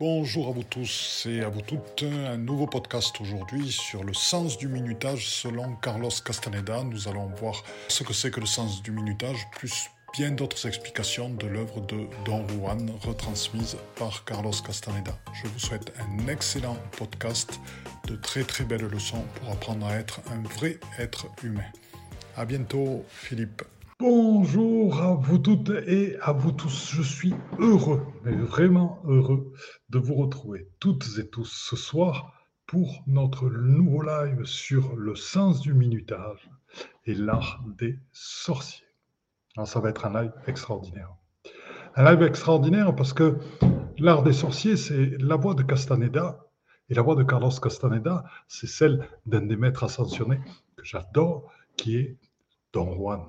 Bonjour à vous tous et à vous toutes. Un nouveau podcast aujourd'hui sur le sens du minutage selon Carlos Castaneda. Nous allons voir ce que c'est que le sens du minutage, plus bien d'autres explications de l'œuvre de Don Juan retransmise par Carlos Castaneda. Je vous souhaite un excellent podcast, de très très belles leçons pour apprendre à être un vrai être humain. À bientôt, Philippe. Bonjour à vous toutes et à vous tous. Je suis heureux, mais vraiment heureux de vous retrouver toutes et tous ce soir pour notre nouveau live sur le sens du minutage et l'art des sorciers. Alors ça va être un live extraordinaire. Un live extraordinaire parce que l'art des sorciers, c'est la voix de Castaneda et la voix de Carlos Castaneda, c'est celle d'un des maîtres ascensionnés que j'adore, qui est Don Juan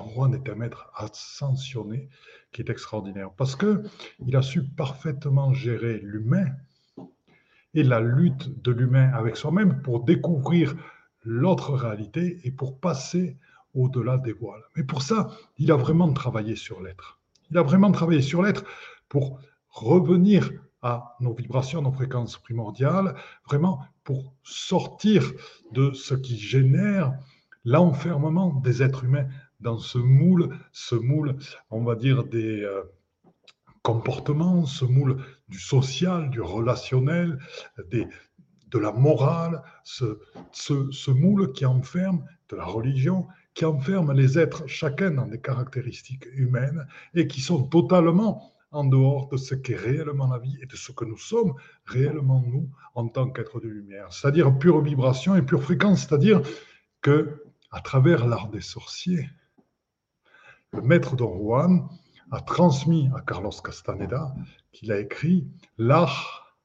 Juan est un maître ascensionné qui est extraordinaire parce que il a su parfaitement gérer l'humain et la lutte de l'humain avec soi-même pour découvrir l'autre réalité et pour passer au-delà des voiles. Mais pour ça, il a vraiment travaillé sur l'être. Il a vraiment travaillé sur l'être pour revenir à nos vibrations, nos fréquences primordiales, vraiment pour sortir de ce qui génère l'enfermement des êtres humains dans ce moule, ce moule, on va dire, des euh, comportements, ce moule du social, du relationnel, des, de la morale, ce, ce, moule qui enferme de la religion, qui enferme les êtres, chacun dans des caractéristiques humaines, et qui sont totalement en dehors de ce qu'est réellement la vie et de ce que nous sommes réellement nous en tant qu'êtres de lumière, c'est-à-dire pure vibration et pure fréquence, c'est-à-dire que à travers l'art des sorciers, le maître Don Juan a transmis à Carlos Castaneda qu'il a écrit l'art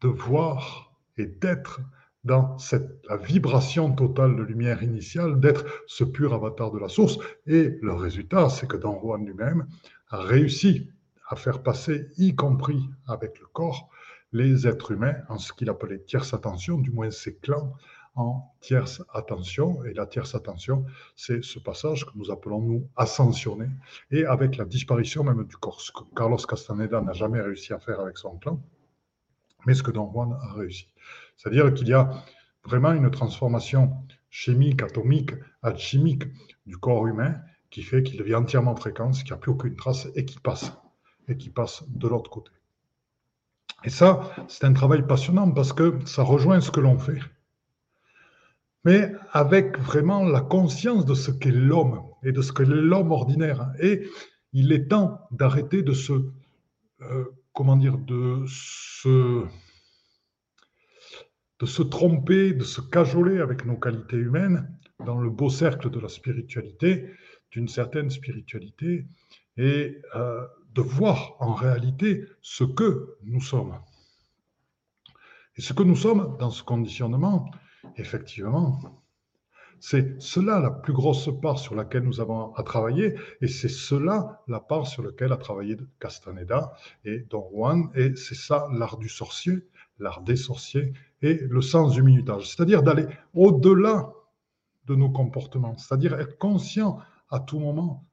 de voir et d'être dans cette, la vibration totale de lumière initiale, d'être ce pur avatar de la source. Et le résultat, c'est que Don Juan lui-même a réussi à faire passer, y compris avec le corps, les êtres humains en ce qu'il appelait tierce attention, du moins ses clans, en tierce attention. Et la tierce attention, c'est ce passage que nous appelons, nous, ascensionner. Et avec la disparition même du corps, ce que Carlos Castaneda n'a jamais réussi à faire avec son clan, mais ce que Don Juan a réussi. C'est-à-dire qu'il y a vraiment une transformation chimique, atomique, alchimique du corps humain qui fait qu'il devient entièrement fréquence, qu'il n'y a plus aucune trace et qui passe, et qui passe de l'autre côté. Et ça, c'est un travail passionnant parce que ça rejoint ce que l'on fait mais avec vraiment la conscience de ce qu'est l'homme et de ce que l'homme ordinaire. Et il est temps d'arrêter de se, euh, comment dire, de se, de se tromper, de se cajoler avec nos qualités humaines dans le beau cercle de la spiritualité, d'une certaine spiritualité, et euh, de voir en réalité ce que nous sommes. Et ce que nous sommes dans ce conditionnement, Effectivement. C'est cela la plus grosse part sur laquelle nous avons à travailler, et c'est cela la part sur laquelle a travaillé Castaneda et Don Juan, et c'est ça l'art du sorcier, l'art des sorciers, et le sens du minutage, c'est-à-dire d'aller au-delà de nos comportements, c'est-à-dire être conscient à tout moment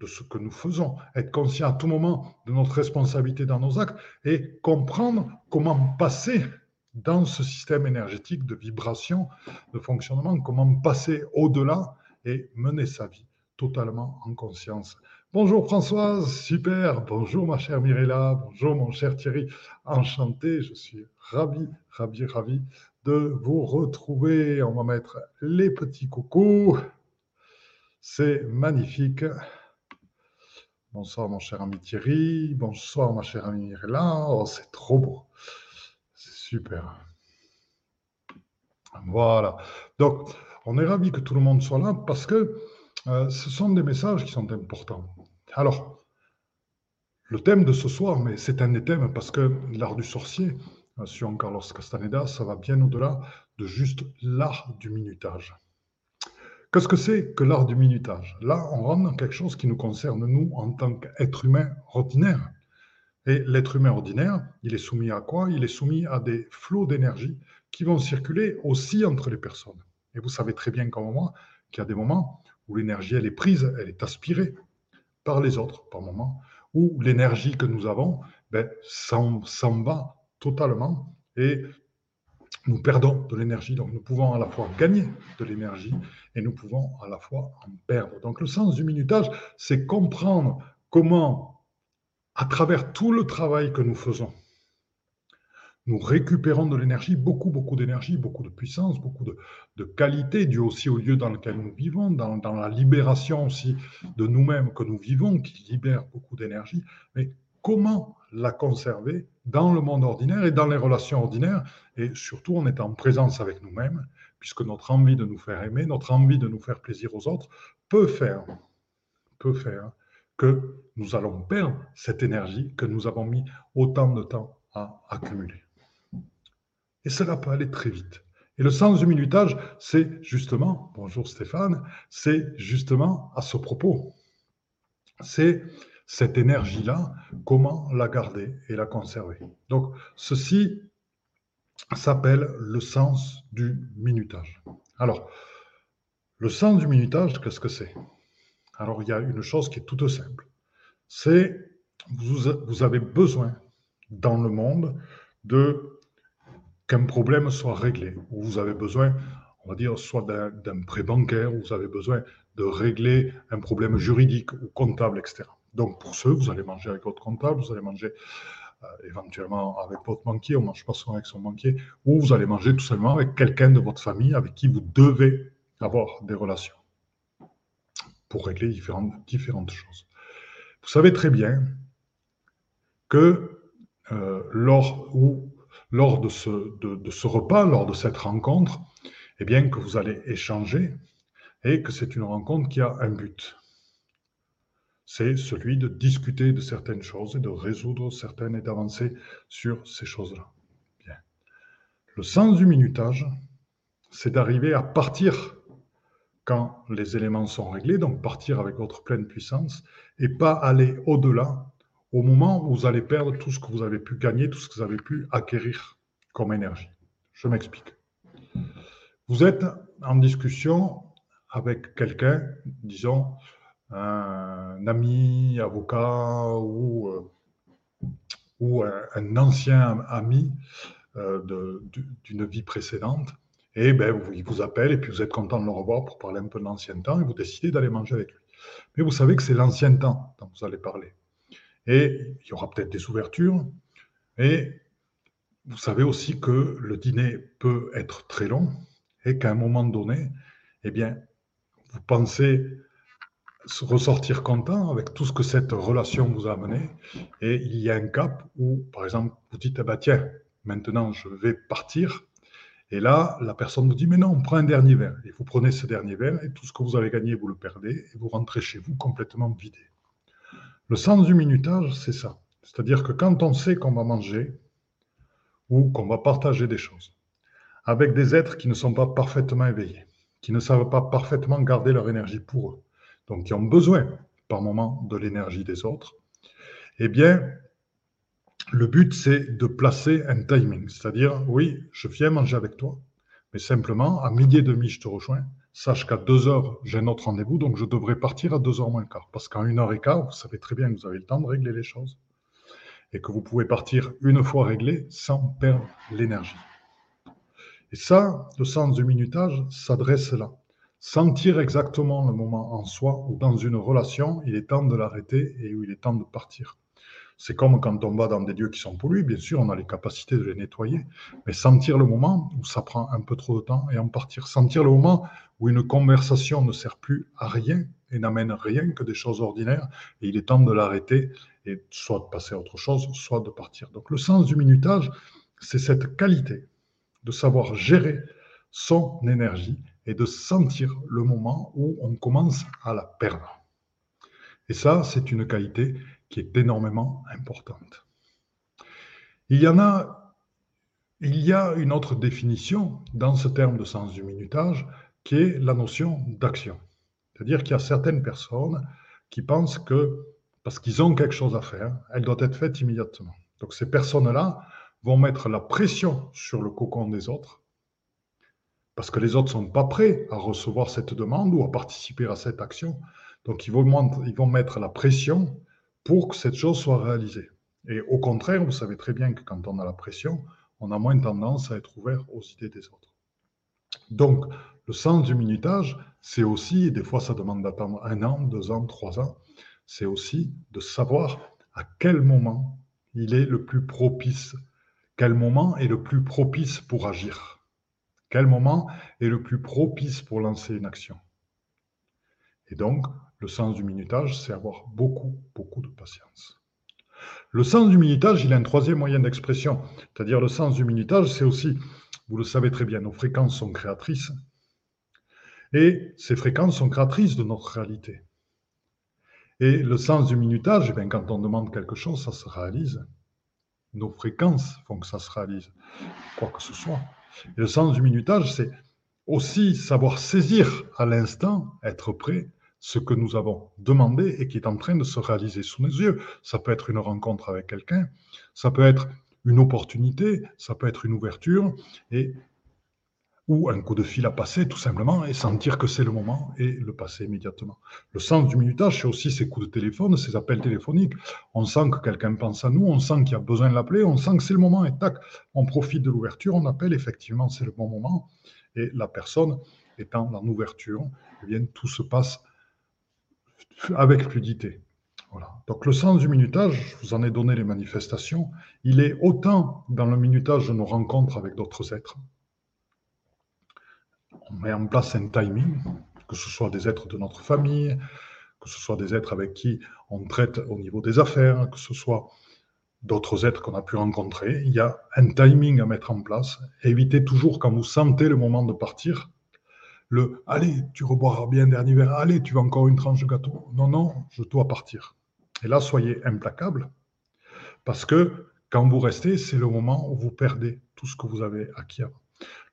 de ce que nous faisons, être conscient à tout moment de notre responsabilité dans nos actes, et comprendre comment passer dans ce système énergétique de vibration, de fonctionnement, comment passer au-delà et mener sa vie totalement en conscience. Bonjour Françoise, super. Bonjour ma chère Mirella, bonjour mon cher Thierry. Enchanté, je suis ravi, ravi, ravi de vous retrouver. On va mettre les petits coucous. C'est magnifique. Bonsoir mon cher ami Thierry, bonsoir ma chère amie Mirella. Oh, c'est trop beau. Super. Voilà. Donc, on est ravi que tout le monde soit là parce que euh, ce sont des messages qui sont importants. Alors, le thème de ce soir, mais c'est un des thèmes parce que l'art du sorcier, euh, sur Carlos Castaneda, ça va bien au-delà de juste l'art du minutage. Qu'est-ce que c'est que l'art du minutage? Là, on rentre dans quelque chose qui nous concerne, nous, en tant qu'êtres humains ordinaires. Et l'être humain ordinaire, il est soumis à quoi? Il est soumis à des flots d'énergie qui vont circuler aussi entre les personnes. Et vous savez très bien comme moi qu'il y a des moments où l'énergie, elle est prise, elle est aspirée par les autres, par moments, où l'énergie que nous avons, ben, s'en va totalement et nous perdons de l'énergie. Donc nous pouvons à la fois gagner de l'énergie et nous pouvons à la fois en perdre. Donc le sens du minutage, c'est comprendre comment, à travers tout le travail que nous faisons, nous récupérons de l'énergie, beaucoup, beaucoup d'énergie, beaucoup de puissance, beaucoup de, qualité, dû aussi au lieu dans lequel nous vivons, dans, dans la libération aussi de nous-mêmes que nous vivons, qui libère beaucoup d'énergie. Mais comment la conserver dans le monde ordinaire et dans les relations ordinaires, et surtout en étant en présence avec nous-mêmes, puisque notre envie de nous faire aimer, notre envie de nous faire plaisir aux autres, peut faire, peut faire que nous allons perdre cette énergie que nous avons mis autant de temps à accumuler. Et cela peut aller très vite. Et le sens du minutage, c'est justement, bonjour Stéphane, c'est justement à ce propos. C'est cette énergie-là, comment la garder et la conserver. Donc, ceci s'appelle le sens du minutage. Alors, le sens du minutage, qu'est-ce que c'est? Alors, il y a une chose qui est toute simple. C'est, vous, vous avez besoin dans le monde de qu'un problème soit réglé, ou vous avez besoin, on va dire, soit d'un prêt bancaire, ou vous avez besoin de régler un problème juridique ou comptable, etc. Donc pour ceux, vous allez manger avec votre comptable, vous allez manger euh, éventuellement avec votre banquier, on ne mange pas souvent avec son banquier, ou vous allez manger tout simplement avec quelqu'un de votre famille avec qui vous devez avoir des relations pour régler différentes, choses. Vous savez très bien que euh, lors, ou, lors de, ce, de, ce repas, lors de cette rencontre, eh bien que vous allez échanger et que c'est une rencontre qui a un but c'est celui de discuter de certaines choses et de résoudre certaines et d'avancer sur ces choses-là. Le sens du minutage, c'est d'arriver à partir quand les éléments sont réglés, donc partir avec votre pleine puissance et pas aller au-delà au moment où vous allez perdre tout ce que vous avez pu gagner, tout ce que vous avez pu acquérir comme énergie. Je m'explique. Vous êtes en discussion avec quelqu'un, disons, un ami avocat ou, euh, ou un, ancien ami euh, d'une vie précédente, et ben, il vous appelle et puis vous êtes content de le revoir pour parler un peu de l'ancien temps et vous décidez d'aller manger avec lui. Mais vous savez que c'est l'ancien temps dont vous allez parler. Et il y aura peut-être des ouvertures. Et vous savez aussi que le dîner peut être très long et qu'à un moment donné, eh bien, vous pensez ressortir content avec tout ce que cette relation vous a amené. Et il y a un cap où, par exemple, vous dites, eh ben, tiens, maintenant je vais partir. Et là, la personne vous dit, mais non, on prend un dernier verre. Et vous prenez ce dernier verre et tout ce que vous avez gagné, vous le perdez et vous rentrez chez vous complètement vidé. Le sens du minutage, c'est ça. C'est-à-dire que quand on sait qu'on va manger ou qu'on va partager des choses avec des êtres qui ne sont pas parfaitement éveillés, qui ne savent pas parfaitement garder leur énergie pour eux, donc qui ont besoin par moment de l'énergie des autres, eh bien, le but, c'est de placer un timing. C'est-à-dire, oui, je viens manger avec toi, mais simplement, à midi et demi, je te rejoins. Sache qu'à deux heures, j'ai un autre rendez-vous, donc je devrais partir à deux heures moins le quart. Parce qu'en une heure et quart, vous savez très bien que vous avez le temps de régler les choses et que vous pouvez partir une fois réglé sans perdre l'énergie. Et ça, le sens du minutage s'adresse là. Sentir exactement le moment en soi ou dans une relation, il est temps de l'arrêter et où il est temps de partir. C'est comme quand on va dans des lieux qui sont pollués, bien sûr, on a les capacités de les nettoyer, mais sentir le moment où ça prend un peu trop de temps et en partir. Sentir le moment où une conversation ne sert plus à rien et n'amène rien que des choses ordinaires, et il est temps de l'arrêter et soit de passer à autre chose, soit de partir. Donc le sens du minutage, c'est cette qualité de savoir gérer son énergie et de sentir le moment où on commence à la perdre. Et ça, c'est une qualité qui est énormément importante. Il y en a, il y a une autre définition dans ce terme de sens du minutage qui est la notion d'action. C'est-à-dire qu'il y a certaines personnes qui pensent que parce qu'ils ont quelque chose à faire, elle doit être faite immédiatement. Donc ces personnes-là vont mettre la pression sur le cocon des autres parce que les autres ne sont pas prêts à recevoir cette demande ou à participer à cette action. Donc, ils vont, ils vont mettre la pression pour que cette chose soit réalisée. Et au contraire, vous savez très bien que quand on a la pression, on a moins tendance à être ouvert aux idées des autres. Donc, le sens du minutage, c'est aussi, et des fois ça demande d'attendre un an, deux ans, trois ans, c'est aussi de savoir à quel moment il est le plus propice, quel moment est le plus propice pour agir, quel moment est le plus propice pour lancer une action. Et donc, le sens du minutage, c'est avoir beaucoup, beaucoup de patience. Le sens du minutage, il a un troisième moyen d'expression, c'est-à-dire le sens du minutage, c'est aussi, vous le savez très bien, nos fréquences sont créatrices, et ces fréquences sont créatrices de notre réalité. Et le sens du minutage, eh quand on demande quelque chose, ça se réalise. Nos fréquences font que ça se réalise, quoi que ce soit. Et le sens du minutage, c'est aussi savoir saisir à l'instant, être prêt, ce que nous avons demandé et qui est en train de se réaliser sous nos yeux. Ça peut être une rencontre avec quelqu'un, ça peut être une opportunité, ça peut être une ouverture, et ou un coup de fil à passer tout simplement et sentir que c'est le moment et le passer immédiatement. Le sens du minutage, c'est aussi ces coups de téléphone, ces appels téléphoniques. On sent que quelqu'un pense à nous, on sent qu'il y a besoin de l'appeler, on sent que c'est le moment et tac, on profite de l'ouverture, on appelle, effectivement c'est le bon moment et la personne étant dans l'ouverture, eh bien tout se passe avec fluidité. Donc le sens du minutage, je vous en ai donné les manifestations, il est autant dans le minutage de nos rencontres avec d'autres êtres, on met en place un timing, que ce soit des êtres de notre famille, que ce soit des êtres avec qui on traite au niveau des affaires, que ce soit d'autres êtres qu'on a pu rencontrer. Il y a un timing à mettre en place. Évitez toujours, quand vous sentez le moment de partir, le Allez, tu reboiras bien dernier verre, allez, tu veux encore une tranche de gâteau? Non, non, je dois partir. Et là, soyez implacable, parce que quand vous restez, c'est le moment où vous perdez tout ce que vous avez acquis avant.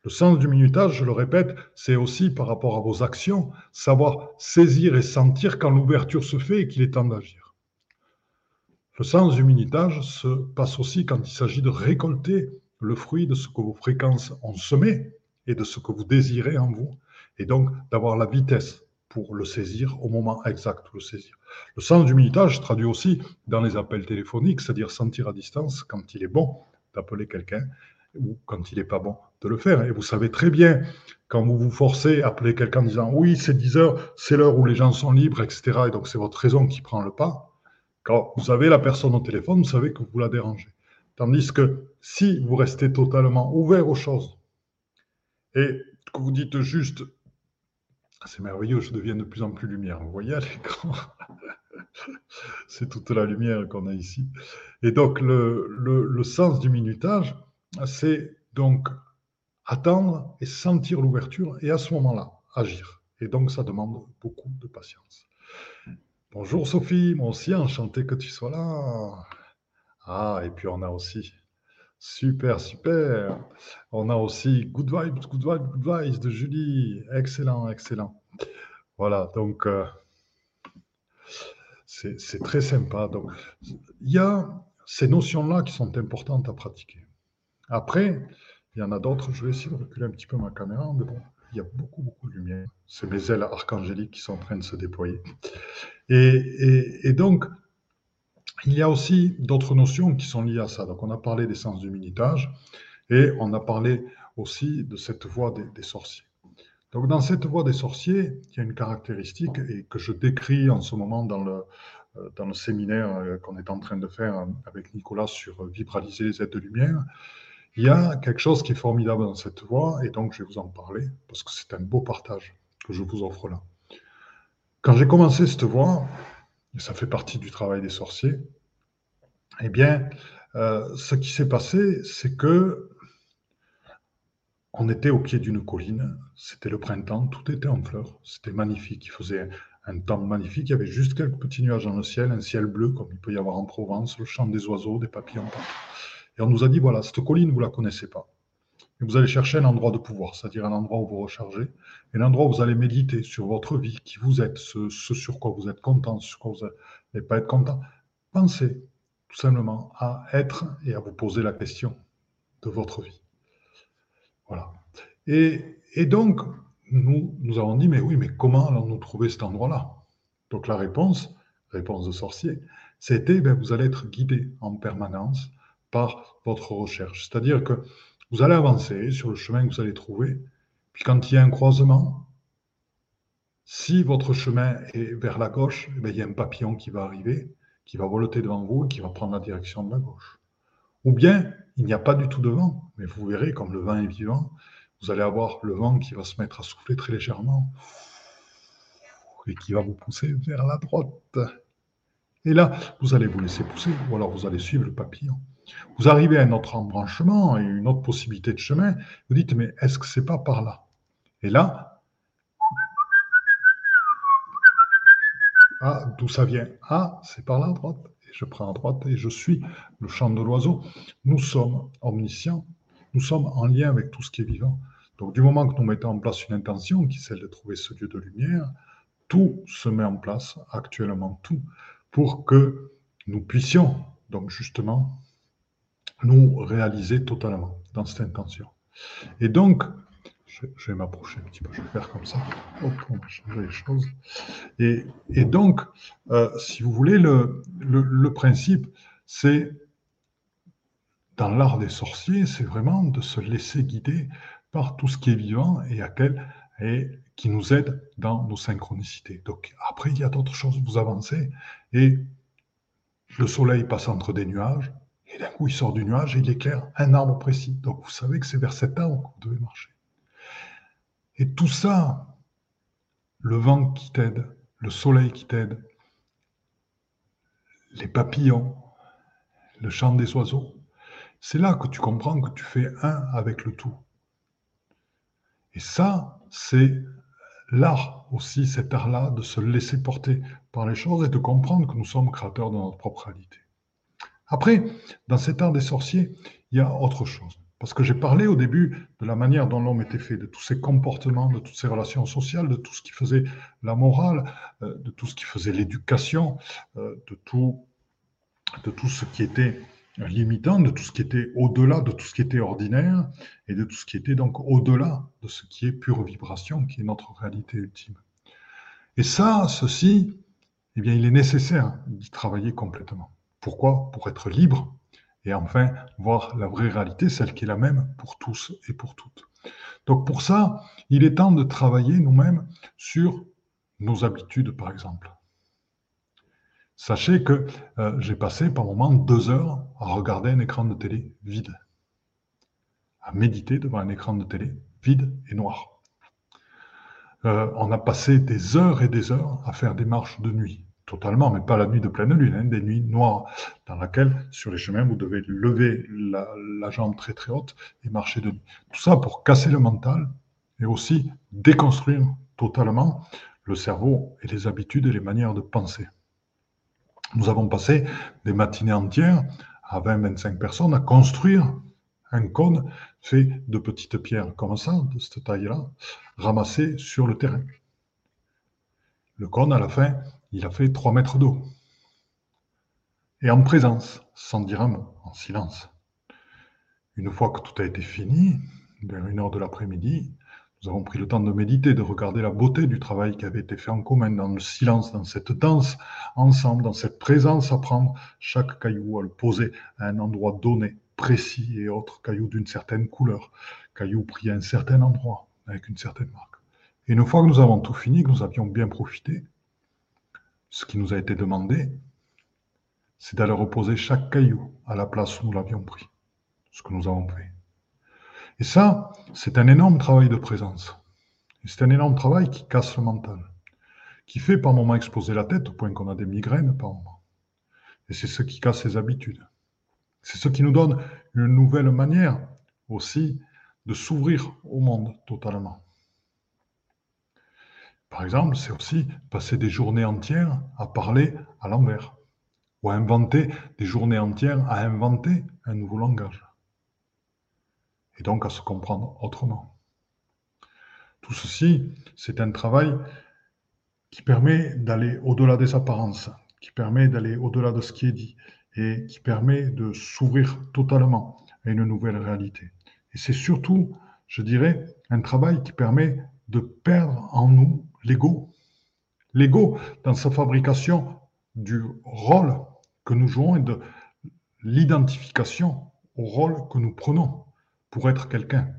Le sens du minutage, je le répète, c'est aussi par rapport à vos actions, savoir saisir et sentir quand l'ouverture se fait et qu'il est temps d'agir. Le sens du minutage se passe aussi quand il s'agit de récolter le fruit de ce que vos fréquences ont semé et de ce que vous désirez en vous, et donc d'avoir la vitesse pour le saisir au moment exact le saisir. Le sens du minutage traduit aussi dans les appels téléphoniques, c'est-à-dire sentir à distance quand il est bon d'appeler quelqu'un ou quand il n'est pas bon de le faire. Et vous savez très bien, quand vous vous forcez à appeler quelqu'un en disant oui, c'est 10 heures, c'est l'heure où les gens sont libres, etc., et donc c'est votre raison qui prend le pas, quand vous avez la personne au téléphone, vous savez que vous la dérangez. Tandis que si vous restez totalement ouvert aux choses et que vous dites juste c'est merveilleux, je deviens de plus en plus lumière. Vous voyez à l'écran C'est toute la lumière qu'on a ici. Et donc, le, sens du minutage, c'est donc attendre et sentir l'ouverture et à ce moment-là, agir. Et donc, ça demande beaucoup de patience. Bonjour Sophie, moi aussi, enchanté que tu sois là. Ah, et puis on a aussi, super, super, on a aussi Good Vibes, Good Vibes, Good Vibes de Julie. Excellent, excellent. Voilà, donc euh, c'est très sympa. Donc, il y a ces notions-là qui sont importantes à pratiquer. Après, il y en a d'autres. Je vais essayer de reculer un petit peu ma caméra, mais bon, il y a beaucoup, beaucoup de lumière. C'est mes ailes archangéliques qui sont en train de se déployer. Et, donc, il y a aussi d'autres notions qui sont liées à ça. Donc, on a parlé des sens du minutage et on a parlé aussi de cette voie des, sorciers. Donc, dans cette voie des sorciers, il y a une caractéristique et que je décris en ce moment dans le, euh, dans le séminaire euh, qu'on est en train de faire avec Nicolas sur vibraliser les aides de lumière. Il y a quelque chose qui est formidable dans cette voie, et donc je vais vous en parler, parce que c'est un beau partage que je vous offre là. Quand j'ai commencé cette voie, ça fait partie du travail des sorciers, eh bien, euh, ce qui s'est passé, c'est que on était au pied d'une colline, c'était le printemps, tout était en fleurs, c'était magnifique, il faisait un temps magnifique, il y avait juste quelques petits nuages dans le ciel, un ciel bleu comme il peut y avoir en Provence, le chant des oiseaux, des papillons. Et on nous a dit, voilà, cette colline, vous ne la connaissez pas. Et vous allez chercher un endroit de pouvoir, c'est-à-dire un endroit où vous rechargez, un endroit où vous allez méditer sur votre vie, qui vous êtes, ce, sur quoi vous êtes content, sur quoi vous n'allez pas être content. Pensez tout simplement à être et à vous poser la question de votre vie. Voilà. Et, et donc, nous, nous avons dit, mais oui, mais comment allons-nous trouver cet endroit-là? Donc la réponse, réponse de sorcier, C'était, ben, vous allez être guidé en permanence par votre recherche. C'est-à-dire que vous allez avancer sur le chemin que vous allez trouver, puis quand il y a un croisement, si votre chemin est vers la gauche, ben, il y a un papillon qui va arriver, qui va voleter devant vous et qui va prendre la direction de la gauche. Ou bien, il n'y a pas du tout de vent, mais vous verrez, comme le vent est vivant, vous allez avoir le vent qui va se mettre à souffler très légèrement et qui va vous pousser vers la droite. Et là, vous allez vous laisser pousser, ou alors vous allez suivre le papillon. Vous arrivez à un autre embranchement et une autre possibilité de chemin, vous dites, mais est-ce que c'est pas par là? Et là, ah, d'où ça vient? Ah, c'est par là à droite. Je prends à droite et je suis le chant de l'oiseau. Nous sommes omniscients, nous sommes en lien avec tout ce qui est vivant. Donc du moment que nous mettons en place une intention, qui est celle de trouver ce Dieu de lumière, tout se met en place, actuellement tout, pour que nous puissions donc justement nous réaliser totalement dans cette intention. Et donc, je, vais m'approcher un petit peu, je vais faire comme ça. Hop, on va changer les choses. Et, donc, euh, si vous voulez, le, le, principe, c'est, dans l'art des sorciers, c'est vraiment de se laisser guider par tout ce qui est vivant et, à quel, et qui nous aide dans nos synchronicités. Donc, après, il y a d'autres choses, vous avancez, et le soleil passe entre des nuages, et d'un coup, il sort du nuage et il éclaire un arbre précis. Donc, vous savez que c'est vers cet arbre que vous devez marcher. Et tout ça, le vent qui t'aide, le soleil qui t'aide, les papillons, le chant des oiseaux, c'est là que tu comprends que tu fais un avec le tout. Et ça, c'est l'art aussi, cet art-là, de se laisser porter par les choses et de comprendre que nous sommes créateurs de notre propre réalité. Après, dans cet art des sorciers, il y a autre chose. Parce que j'ai parlé au début de la manière dont l'homme était fait, de tous ses comportements, de toutes ses relations sociales, de tout ce qui faisait la morale, euh, de tout ce qui faisait l'éducation, euh, de tout, de tout ce qui était limitant, de tout ce qui était au-delà de tout ce qui était ordinaire, et de tout ce qui était donc au-delà de ce qui est pure vibration, qui est notre réalité ultime. Et ça, ceci, eh bien, il est nécessaire d'y travailler complètement. Pourquoi? Pour être libre et enfin voir la vraie réalité, celle qui est la même pour tous et pour toutes. Donc pour ça, il est temps de travailler nous-mêmes sur nos habitudes, par exemple. Sachez que euh, j'ai passé par moment deux heures à regarder un écran de télé vide, à méditer devant un écran de télé vide et noir. Euh, on a passé des heures et des heures à faire des marches de nuit totalement, mais pas la nuit de pleine lune, hein, des nuits noires, dans laquelle, sur les chemins, vous devez lever la, jambe très très haute et marcher de nuit. Tout ça pour casser le mental et aussi déconstruire totalement le cerveau et les habitudes et les manières de penser. Nous avons passé des matinées entières à 20-25 personnes à construire un cône fait de petites pierres comme ça, de cette taille-là, ramassées sur le terrain. Le cône, à la fin, il a fait trois mètres d'eau. Et en présence, sans dire un mot, en silence. Une fois que tout a été fini, vers une heure de l'après-midi, nous avons pris le temps de méditer, de regarder la beauté du travail qui avait été fait en commun, dans le silence, dans cette danse ensemble, dans cette présence à prendre chaque caillou, à le poser à un endroit donné, précis et autre, caillou d'une certaine couleur, caillou pris à un certain endroit, avec une certaine marque. Et une fois que nous avons tout fini, que nous avions bien profité, ce qui nous a été demandé, c'est d'aller reposer chaque caillou à la place où nous l'avions pris, ce que nous avons fait. Et ça, c'est un énorme travail de présence. c'est un énorme travail qui casse le mental, qui fait par moments exploser la tête au point qu'on a des migraines par moments. Et c'est ce qui casse les habitudes. C'est ce qui nous donne une nouvelle manière aussi de s'ouvrir au monde totalement. Par exemple, c'est aussi passer des journées entières à parler à l'envers, ou à inventer des journées entières à inventer un nouveau langage, et donc à se comprendre autrement. Tout ceci, c'est un travail qui permet d'aller au-delà des apparences, qui permet d'aller au-delà de ce qui est dit, et qui permet de s'ouvrir totalement à une nouvelle réalité. Et c'est surtout, je dirais, un travail qui permet de perdre en nous l'ego. L'ego, dans sa fabrication du rôle que nous jouons et de l'identification au rôle que nous prenons pour être quelqu'un.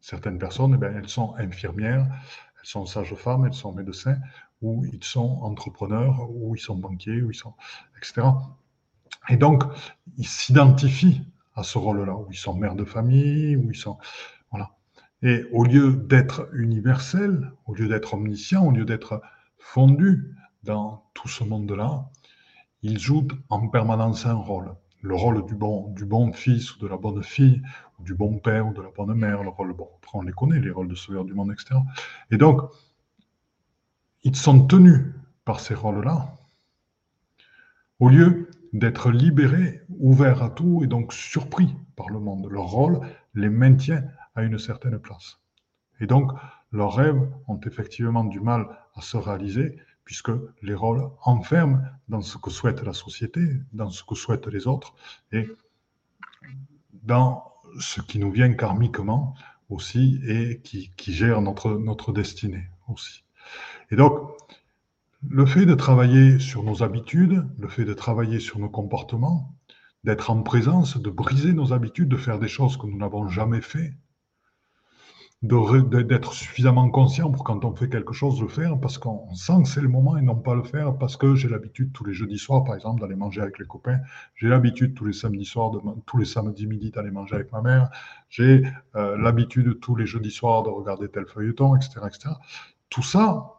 Certaines personnes, eh bien, elles sont infirmières, elles sont sages-femmes, elles sont médecins, ou ils sont entrepreneurs, ou ils sont banquiers, ou ils sont, etc. Et donc, ils s'identifient à ce rôle-là, où ils sont mères de famille, où ils sont, voilà. Et au lieu d'être universel, au lieu d'être omniscient, au lieu d'être fondu dans tout ce monde-là, ils jouent en permanence un rôle. Le rôle du bon, du bon fils ou de la bonne fille, du bon père ou de la bonne mère, le rôle, bon, on les connaît, les rôles de sauveur du monde, etc. Et donc, ils sont tenus par ces rôles-là, au lieu d'être libérés, ouverts à tout et donc surpris par le monde. Leur rôle les maintient à une certaine place. Et donc, leurs rêves ont effectivement du mal à se réaliser puisque les rôles enferment dans ce que souhaite la société, dans ce que souhaitent les autres et dans ce qui nous vient karmiquement aussi et qui, gère notre, notre destinée aussi. Et donc, le fait de travailler sur nos habitudes, le fait de travailler sur nos comportements, d'être en présence, de briser nos habitudes, de faire des choses que nous n'avons jamais fait, d'être suffisamment conscient pour quand on fait quelque chose le faire parce qu'on sent que c'est le moment et non pas le faire parce que j'ai l'habitude tous les jeudis soirs par exemple d'aller manger avec les copains. J'ai l'habitude tous les samedis soirs tous les samedis midi d'aller manger avec ma mère. J'ai euh, l'habitude tous les jeudis soirs de regarder tel feuilleton etc etc tout ça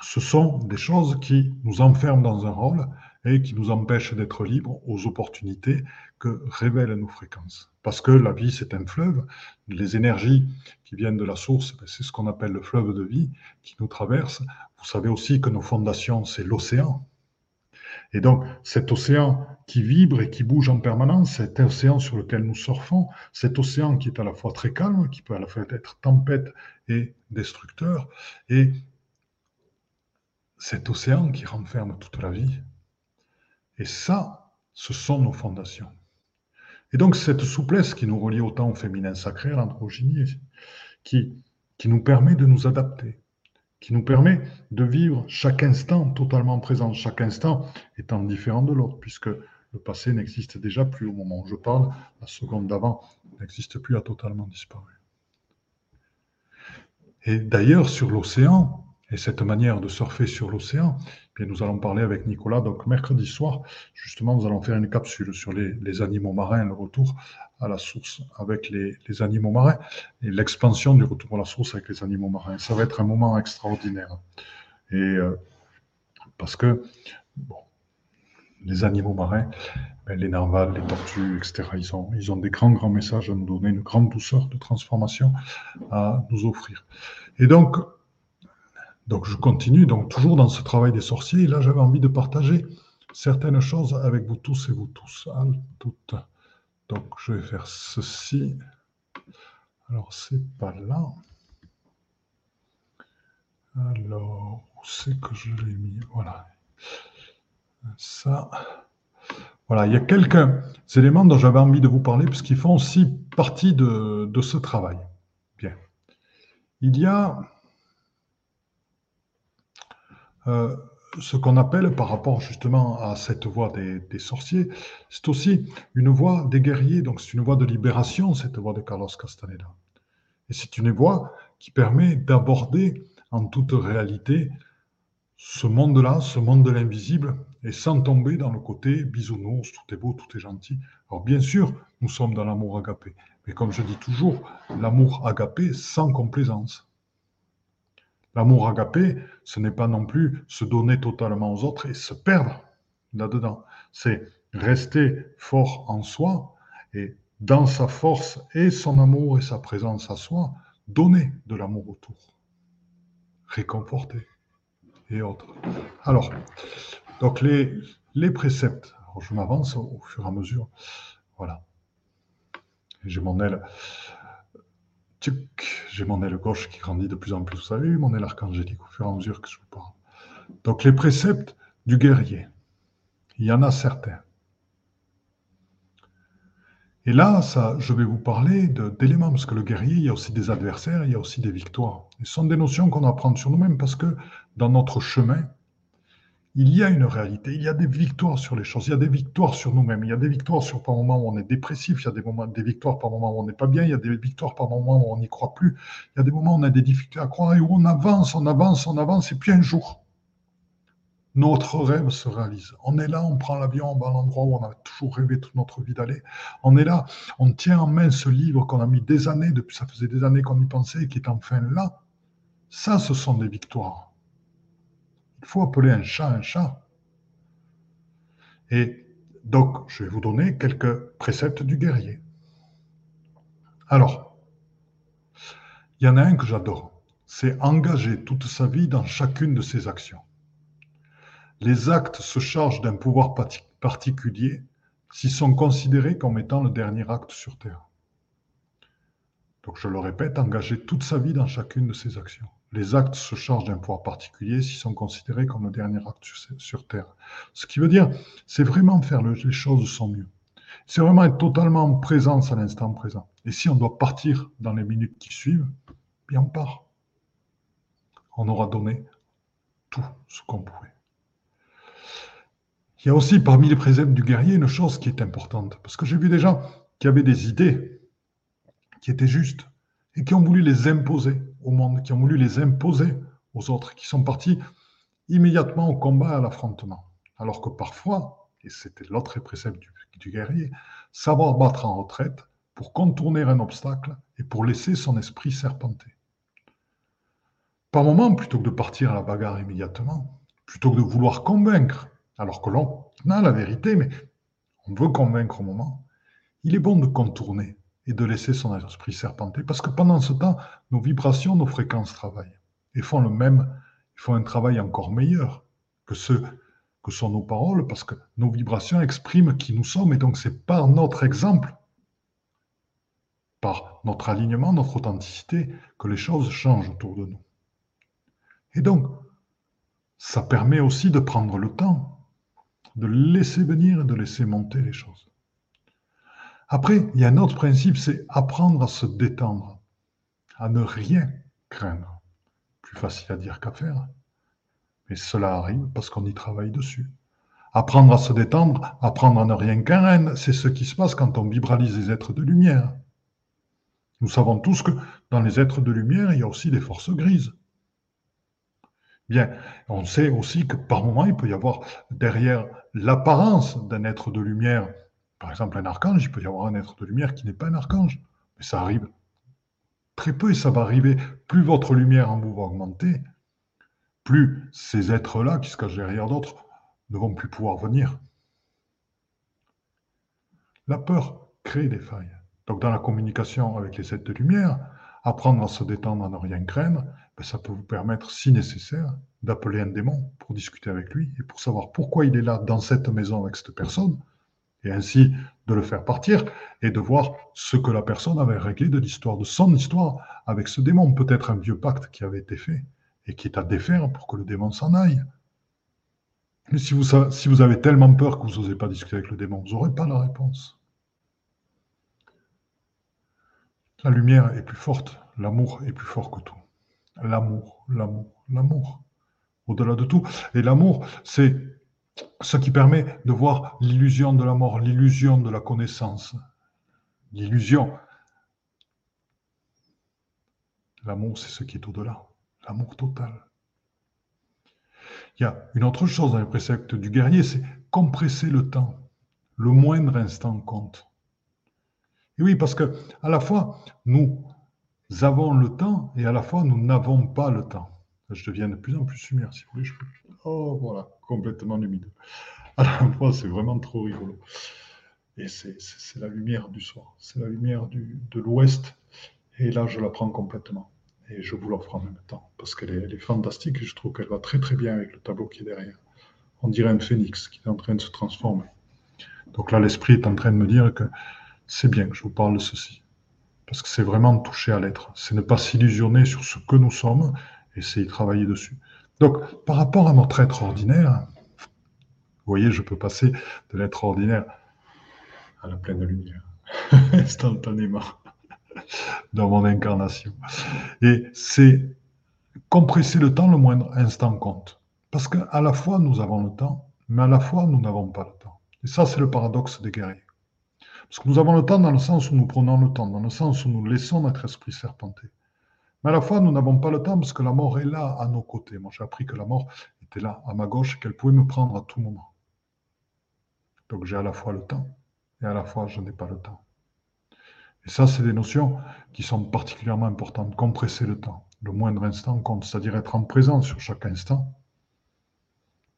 ce sont des choses qui nous enferment dans un rôle et qui nous empêchent d'être libres aux opportunités que révèlent nos fréquences. Parce que la vie, c'est un fleuve. Les énergies qui viennent de la source, ben, c'est ce qu'on appelle le fleuve de vie qui nous traverse. Vous savez aussi que nos fondations, c'est l'océan. Et donc, cet océan qui vibre et qui bouge en permanence, cet océan sur lequel nous surfons, cet océan qui est à la fois très calme, qui peut à la fois être tempête et destructeur, et cet océan qui renferme toute la vie. Et ça, ce sont nos fondations. Et donc cette souplesse qui nous relie autant au féminin sacré, à l'androgynie, qui, qui nous permet de nous adapter, qui nous permet de vivre chaque instant totalement présent, chaque instant étant différent de l'autre, puisque le passé n'existe déjà plus au moment où je parle, la seconde d'avant n'existe plus, a totalement disparu. Et d'ailleurs, sur l'océan, et cette manière de surfer sur l'océan, eh nous allons parler avec Nicolas. Donc mercredi soir, justement, nous allons faire une capsule sur les, animaux marins, le retour à la source avec les, animaux marins et l'expansion du retour à la source avec les animaux marins. Ça va être un moment extraordinaire. Et euh, parce que bon, les animaux marins, ben, les narvals, les tortues, etc., ils ont, ils ont des grands, grands messages à nous donner, une grande douceur de transformation à nous offrir. Et donc, donc je continue, donc toujours dans ce travail des sorciers. Et là, j'avais envie de partager certaines choses avec vous tous et vous tous, toutes. Donc je vais faire ceci. Alors c'est pas là. Alors où c'est que je l'ai mis? Voilà. Ça. Voilà, il y a quelques éléments dont j'avais envie de vous parler parce qu'ils font aussi partie de, de ce travail. Bien. Il y a euh, ce qu'on appelle par rapport justement à cette voie des, sorciers, c'est aussi une voie des guerriers, donc c'est une voie de libération, cette voie de Carlos Castaneda. Et c'est une voie qui permet d'aborder en toute réalité ce monde-là, ce monde de l'invisible, et sans tomber dans le côté bisounours, tout est beau, tout est gentil. Alors bien sûr, nous sommes dans l'amour agapé, mais comme je dis toujours, l'amour agapé sans complaisance. L'amour agapé, ce n'est pas non plus se donner totalement aux autres et se perdre là-dedans. C'est rester fort en soi et dans sa force et son amour et sa présence à soi, donner de l'amour autour, réconforter et autres. Alors, donc les, les préceptes, je m'avance au, fur et à mesure. Voilà. J'ai mon aile j'ai mon aile gauche qui grandit de plus en plus, vous savez, mon aile archangélique au fur et à mesure que je vous parle. Donc les préceptes du guerrier, il y en a certains. Et là, ça, je vais vous parler d'éléments, parce que le guerrier, il y a aussi des adversaires, il y a aussi des victoires. ce sont des notions qu'on apprend sur nous-mêmes, parce que dans notre chemin, il y a une réalité, il y a des victoires sur les choses, il y a des victoires sur nous-mêmes, il y a des victoires par moments où on est dépressif, il y a des, moments, des victoires par moments où on n'est pas bien, il y a des victoires par moments où on n'y croit plus, il y a des moments où on a des difficultés à croire et où on avance, on avance, on avance, et puis un jour, notre rêve se réalise. On est là, on prend l'avion, on va à l'endroit où on a toujours rêvé toute notre vie d'aller. On est là, on tient en main ce livre qu'on a mis des années, depuis ça faisait des années qu'on y pensait, qui est enfin là. Ça, ce sont des victoires. Il faut appeler un chat un chat. Et donc, je vais vous donner quelques préceptes du guerrier. Alors, il y en a un que j'adore. C'est engager toute sa vie dans chacune de ses actions. Les actes se chargent d'un pouvoir particulier s'ils sont considérés comme étant le dernier acte sur Terre. Donc je le répète, engager toute sa vie dans chacune de ses actions. Les actes se chargent d'un pouvoir particulier s'ils sont considérés comme le dernier acte sur, Terre. Ce qui veut dire, c'est vraiment faire les choses de son mieux. C'est vraiment être totalement en présence à l'instant présent. Et si on doit partir dans les minutes qui suivent, bien on part. On aura donné tout ce qu'on pouvait. Il y a aussi parmi les préceptes du guerrier une chose qui est importante, parce que j'ai vu des gens qui avaient des idées qui étaient justes et qui ont voulu les imposer au monde, qui ont voulu les imposer aux autres, qui sont partis immédiatement au combat, à l'affrontement. Alors que parfois, et c'était l'autre précepte du, du guerrier, savoir battre en retraite pour contourner un obstacle et pour laisser son esprit serpenter. Par moment, plutôt que de partir à la bagarre immédiatement, plutôt que de vouloir convaincre alors que l'on a la vérité, mais on veut convaincre au moment, il est bon de contourner et de laisser son esprit serpenter, parce que pendant ce temps, nos vibrations, nos fréquences travaillent et font le même, font un travail encore meilleur que ceux que sont nos paroles, parce que nos vibrations expriment qui nous sommes, et donc c'est par notre exemple, par notre alignement, notre authenticité, que les choses changent autour de nous. Et donc, ça permet aussi de prendre le temps de laisser venir et de laisser monter les choses. Après, il y a un autre principe, c'est apprendre à se détendre, à ne rien craindre. Plus facile à dire qu'à faire, mais cela arrive parce qu'on y travaille dessus. Apprendre à se détendre, apprendre à ne rien craindre, c'est ce qui se passe quand on vibralise les êtres de lumière. Nous savons tous que dans les êtres de lumière, il y a aussi des forces grises. Bien, on sait aussi que par moment, il peut y avoir derrière l'apparence d'un être de lumière, par exemple un archange, il peut y avoir un être de lumière qui n'est pas un archange, mais ça arrive très peu et ça va arriver. Plus votre lumière en vous va augmenter, plus ces êtres-là qui se cachent derrière d'autres ne vont plus pouvoir venir. La peur crée des failles. Donc dans la communication avec les êtres de lumière, apprendre à se détendre, à ne rien craindre, ben, ça peut vous permettre, si nécessaire, d'appeler un démon pour discuter avec lui et pour savoir pourquoi il est là dans cette maison avec cette personne, et ainsi de le faire partir et de voir ce que la personne avait réglé de l'histoire, de son histoire avec ce démon. Peut-être un vieux pacte qui avait été fait et qui est à défaire pour que le démon s'en aille. Mais si vous, si vous avez tellement peur que vous n'osez pas discuter avec le démon, vous n'aurez pas la réponse. La lumière est plus forte, l'amour est plus fort que tout. L'amour, l'amour, l'amour. Au-delà de tout. Et l'amour, c'est ce qui permet de voir l'illusion de la mort, l'illusion de la connaissance. L'illusion. L'amour, c'est ce qui est au-delà. L'amour total. Il y a une autre chose dans les préceptes du guerrier, c'est compresser le temps. Le moindre instant compte. Et oui, parce que à la fois, nous avons le temps et à la fois, nous n'avons pas le temps. Je deviens de plus en plus lumière, si vous voulez. Oh, voilà, complètement humide. La fois, c'est vraiment trop rigolo. Et c'est la lumière du soir, c'est la lumière de l'ouest. Et là, je la prends complètement. Et je vous l'offre en même temps, parce qu'elle est, est, fantastique et je trouve qu'elle va très très bien avec le tableau qui est derrière. On dirait un phénix qui est en train de se transformer. Donc là, l'esprit est en train de me dire que c'est bien que je vous parle de ceci. Parce que c'est vraiment toucher à l'être. C'est ne pas s'illusionner sur ce que nous sommes, c'est y travailler dessus. Donc, par rapport à notre être ordinaire, vous voyez, je peux passer de l'être ordinaire à la pleine lumière, instantanément, dans mon incarnation. Et c'est compresser le temps le moindre instant compte. Parce qu'à la fois, nous avons le temps, mais à la fois, nous n'avons pas le temps. Et ça, c'est le paradoxe des guerriers. Parce que nous avons le temps dans le sens où nous prenons le temps, dans le sens où nous laissons notre esprit serpenter. Mais à la fois, nous n'avons pas le temps parce que la mort est là à nos côtés. Moi, j'ai appris que la mort était là à ma gauche, qu'elle pouvait me prendre à tout moment. Donc j'ai à la fois le temps et à la fois je n'ai pas le temps. Et ça, c'est des notions qui sont particulièrement importantes. Compresser le temps. Le moindre instant compte, c'est-à-dire être en présence sur chaque instant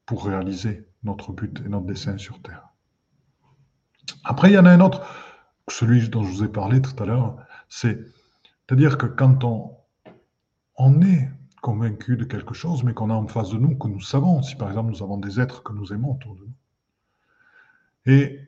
pour réaliser notre but et notre dessein sur Terre. Après, il y en a un autre, celui dont je vous ai parlé tout à l'heure, c'est, c'est-à-dire que quand on, on est convaincu de quelque chose, mais qu'on a en face de nous, que nous savons, si par exemple nous avons des êtres que nous aimons autour de nous, et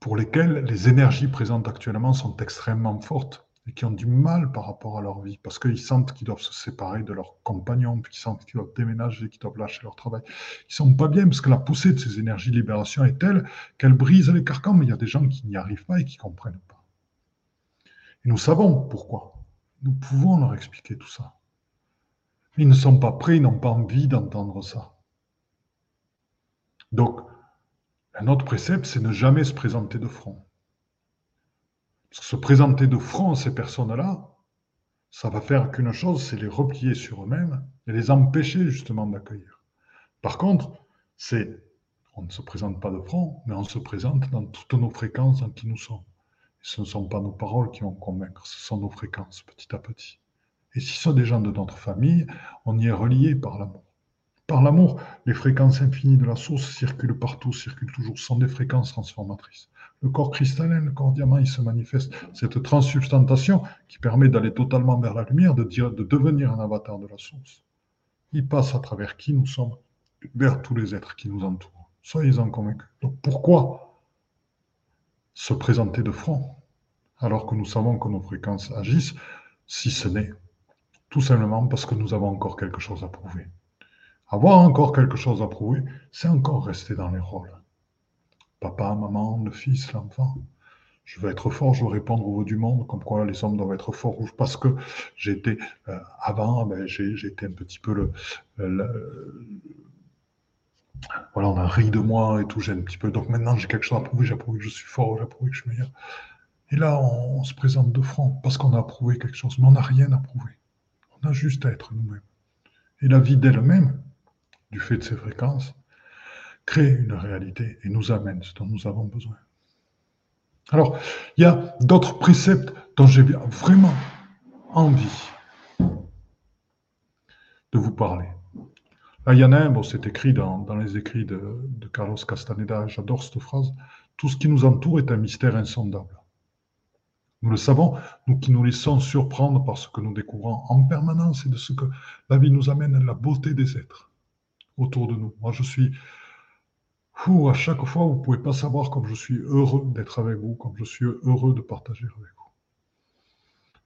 pour lesquels les énergies présentes actuellement sont extrêmement fortes et qui ont du mal par rapport à leur vie, parce qu'ils sentent qu'ils doivent se séparer de leurs compagnons, puis qu'ils sentent qu'ils doivent déménager, qu'ils doivent lâcher leur travail. Ils sont pas bien, parce que la poussée de ces énergies de libération est telle qu'elle brise les carcans, mais il y a des gens qui n'y arrivent pas et qui ne comprennent pas. Et nous savons pourquoi. Nous pouvons leur expliquer tout ça. Ils ne sont pas prêts, ils n'ont pas envie d'entendre ça. Donc, un autre précepte, c'est ne jamais se présenter de front. Parce que se présenter de front à ces personnes-là, ça va faire qu'une chose, c'est les replier sur eux-mêmes et les empêcher justement d'accueillir. Par contre, c'est, on ne se présente pas de front, mais on se présente dans toutes nos fréquences en qui nous sommes. Ce ne sont pas nos paroles qui vont convaincre, ce sont nos fréquences, petit à petit. Et si ce sont des gens de notre famille, on y est relié par l'amour. Par l'amour, les fréquences infinies de la source circulent partout, circulent toujours, sont des fréquences transformatrices. Le corps cristallin, le corps diamant, il se manifeste. Cette transsubstantation qui permet d'aller totalement vers la lumière, de, de devenir un avatar de la source. Il passe à travers qui nous sommes, vers tous les êtres qui nous entourent. Soyez-en convaincus. Donc pourquoi se présenter de front alors que nous savons que nos fréquences agissent, si ce n'est tout simplement parce que nous avons encore quelque chose à prouver. Avoir encore quelque chose à prouver, c'est encore rester dans les rôles. Papa, maman, le fils, l'enfant. Je veux être fort, je veux répondre au bout du monde, comme quoi les hommes doivent être forts, parce que j'étais, euh, avant, ben, été un petit peu le, Voilà, on a ri de moi et tout, j'ai un petit peu. Donc maintenant, j'ai quelque chose à prouver, j'ai prouvé que je suis fort, j'ai prouvé que je suis meilleur. Et là, on, se présente de front, parce qu'on a prouvé quelque chose, mais on n'a rien à prouver. On a juste à être nous-mêmes. Et la vie d'elle-même, du fait de ces fréquences, crée une réalité et nous amène ce dont nous avons besoin. Alors, il y a d'autres préceptes dont j'ai vraiment envie de vous parler. Là, il y en a un, bon, c'est écrit dans, les écrits de, de Carlos Castaneda, j'adore cette phrase, tout ce qui nous entoure est un mystère insondable. Nous le savons, nous qui nous laissons surprendre par ce que nous découvrons en permanence et de ce que la vie nous amène à la beauté des êtres autour de nous. Moi, je suis fou à chaque fois, vous ne pouvez pas savoir comme je suis heureux d'être avec vous, comme je suis heureux de partager avec vous.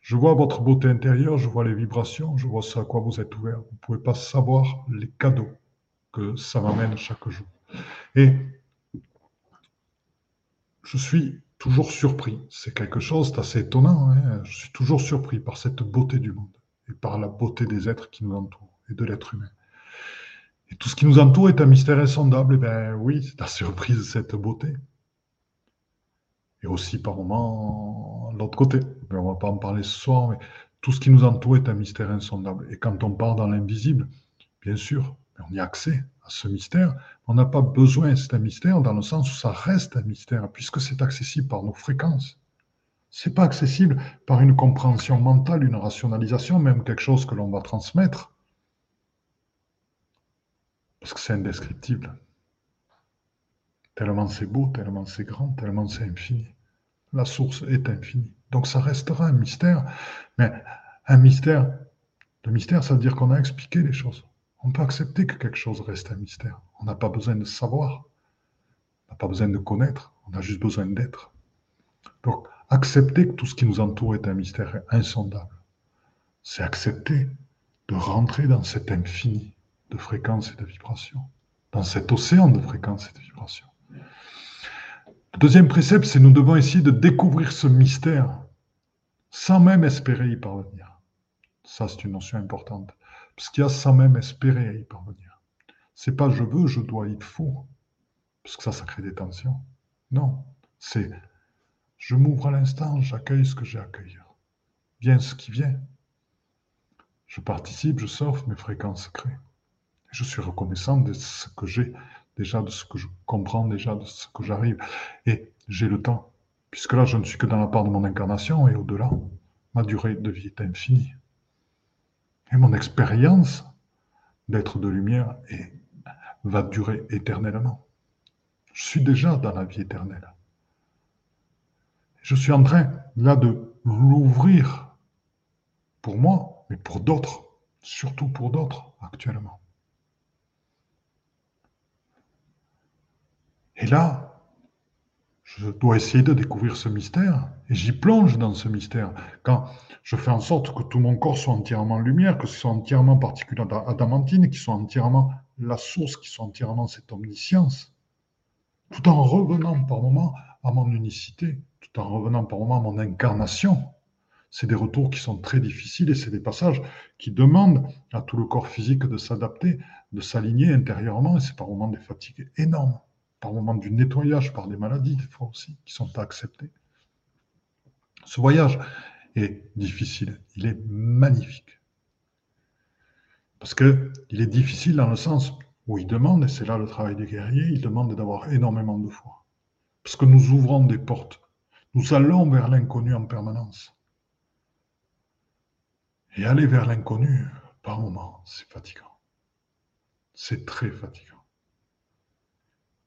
Je vois votre beauté intérieure, je vois les vibrations, je vois ce à quoi vous êtes ouvert. Vous ne pouvez pas savoir les cadeaux que ça m'amène chaque jour. Et je suis toujours surpris. C'est quelque chose d'assez étonnant. Hein. je suis toujours surpris par cette beauté du monde et par la beauté des êtres qui nous entourent et de l'être humain. Et tout ce qui nous entoure est un mystère insondable. Et eh bien oui, c'est la surprise cette beauté. Et aussi par moments côté. On ne va pas en parler ce soir, mais tout ce qui nous entoure est un mystère insondable. Et quand on part dans l'invisible, bien sûr, on y a accès à ce mystère. On n'a pas besoin, c'est un mystère dans le sens où ça reste un mystère, puisque c'est accessible par nos fréquences. C'est pas accessible par une compréhension mentale, une rationalisation, même quelque chose que l'on va transmettre. Parce que c'est indescriptible. Tellement c'est beau, tellement c'est grand, tellement c'est infini. La source est infinie. Donc ça restera un mystère. Mais un mystère, le mystère, ça veut dire qu'on a expliqué les choses. On peut accepter que quelque chose reste un mystère. On n'a pas besoin de savoir. On n'a pas besoin de connaître. On a juste besoin d'être. Donc, accepter que tout ce qui nous entoure est un mystère insondable, c'est accepter de rentrer dans cet infini de fréquences et de vibrations, dans cet océan de fréquences et de vibrations. Le deuxième précepte, c'est nous devons essayer de découvrir ce mystère sans même espérer y parvenir. Ça, c'est une notion importante. Parce qu'il y a sans même espérer y parvenir. C'est pas je veux, je dois, il faut. Parce que ça, ça crée des tensions. Non, c'est je m'ouvre à l'instant, j'accueille ce que j'ai à accueillir. Ce qui vient. Je participe, je surfe, mes fréquences créent. Je suis reconnaissant de ce que j'ai déjà, de ce que je comprends déjà, de ce que j'arrive. Et j'ai le temps, puisque là, je ne suis que dans la part de mon incarnation et au-delà, ma durée de vie est infinie. Et mon expérience d'être de lumière va durer éternellement. Je suis déjà dans la vie éternelle. Je suis en train, là, de l'ouvrir pour moi, mais pour d'autres, surtout pour d'autres actuellement. Et là, je dois essayer de découvrir ce mystère, et j'y plonge dans ce mystère. Quand je fais en sorte que tout mon corps soit entièrement lumière, que ce soit entièrement particulier adamantine, qui soit entièrement la source, qui soit entièrement cette omniscience, tout en revenant par moments à mon unicité, tout en revenant par moments à mon incarnation. C'est des retours qui sont très difficiles et c'est des passages qui demandent à tout le corps physique de s'adapter, de s'aligner intérieurement et c'est par moments des fatigues énormes, par moments du nettoyage, par des maladies des fois aussi qui sont à accepter. Ce voyage est difficile, il est magnifique. Parce qu'il est difficile dans le sens où il demande, et c'est là le travail des guerriers, il demande d'avoir énormément de foi. Parce que nous ouvrons des portes, nous allons vers l'inconnu en permanence. Et aller vers l'inconnu, par moments, c'est fatigant. C'est très fatigant.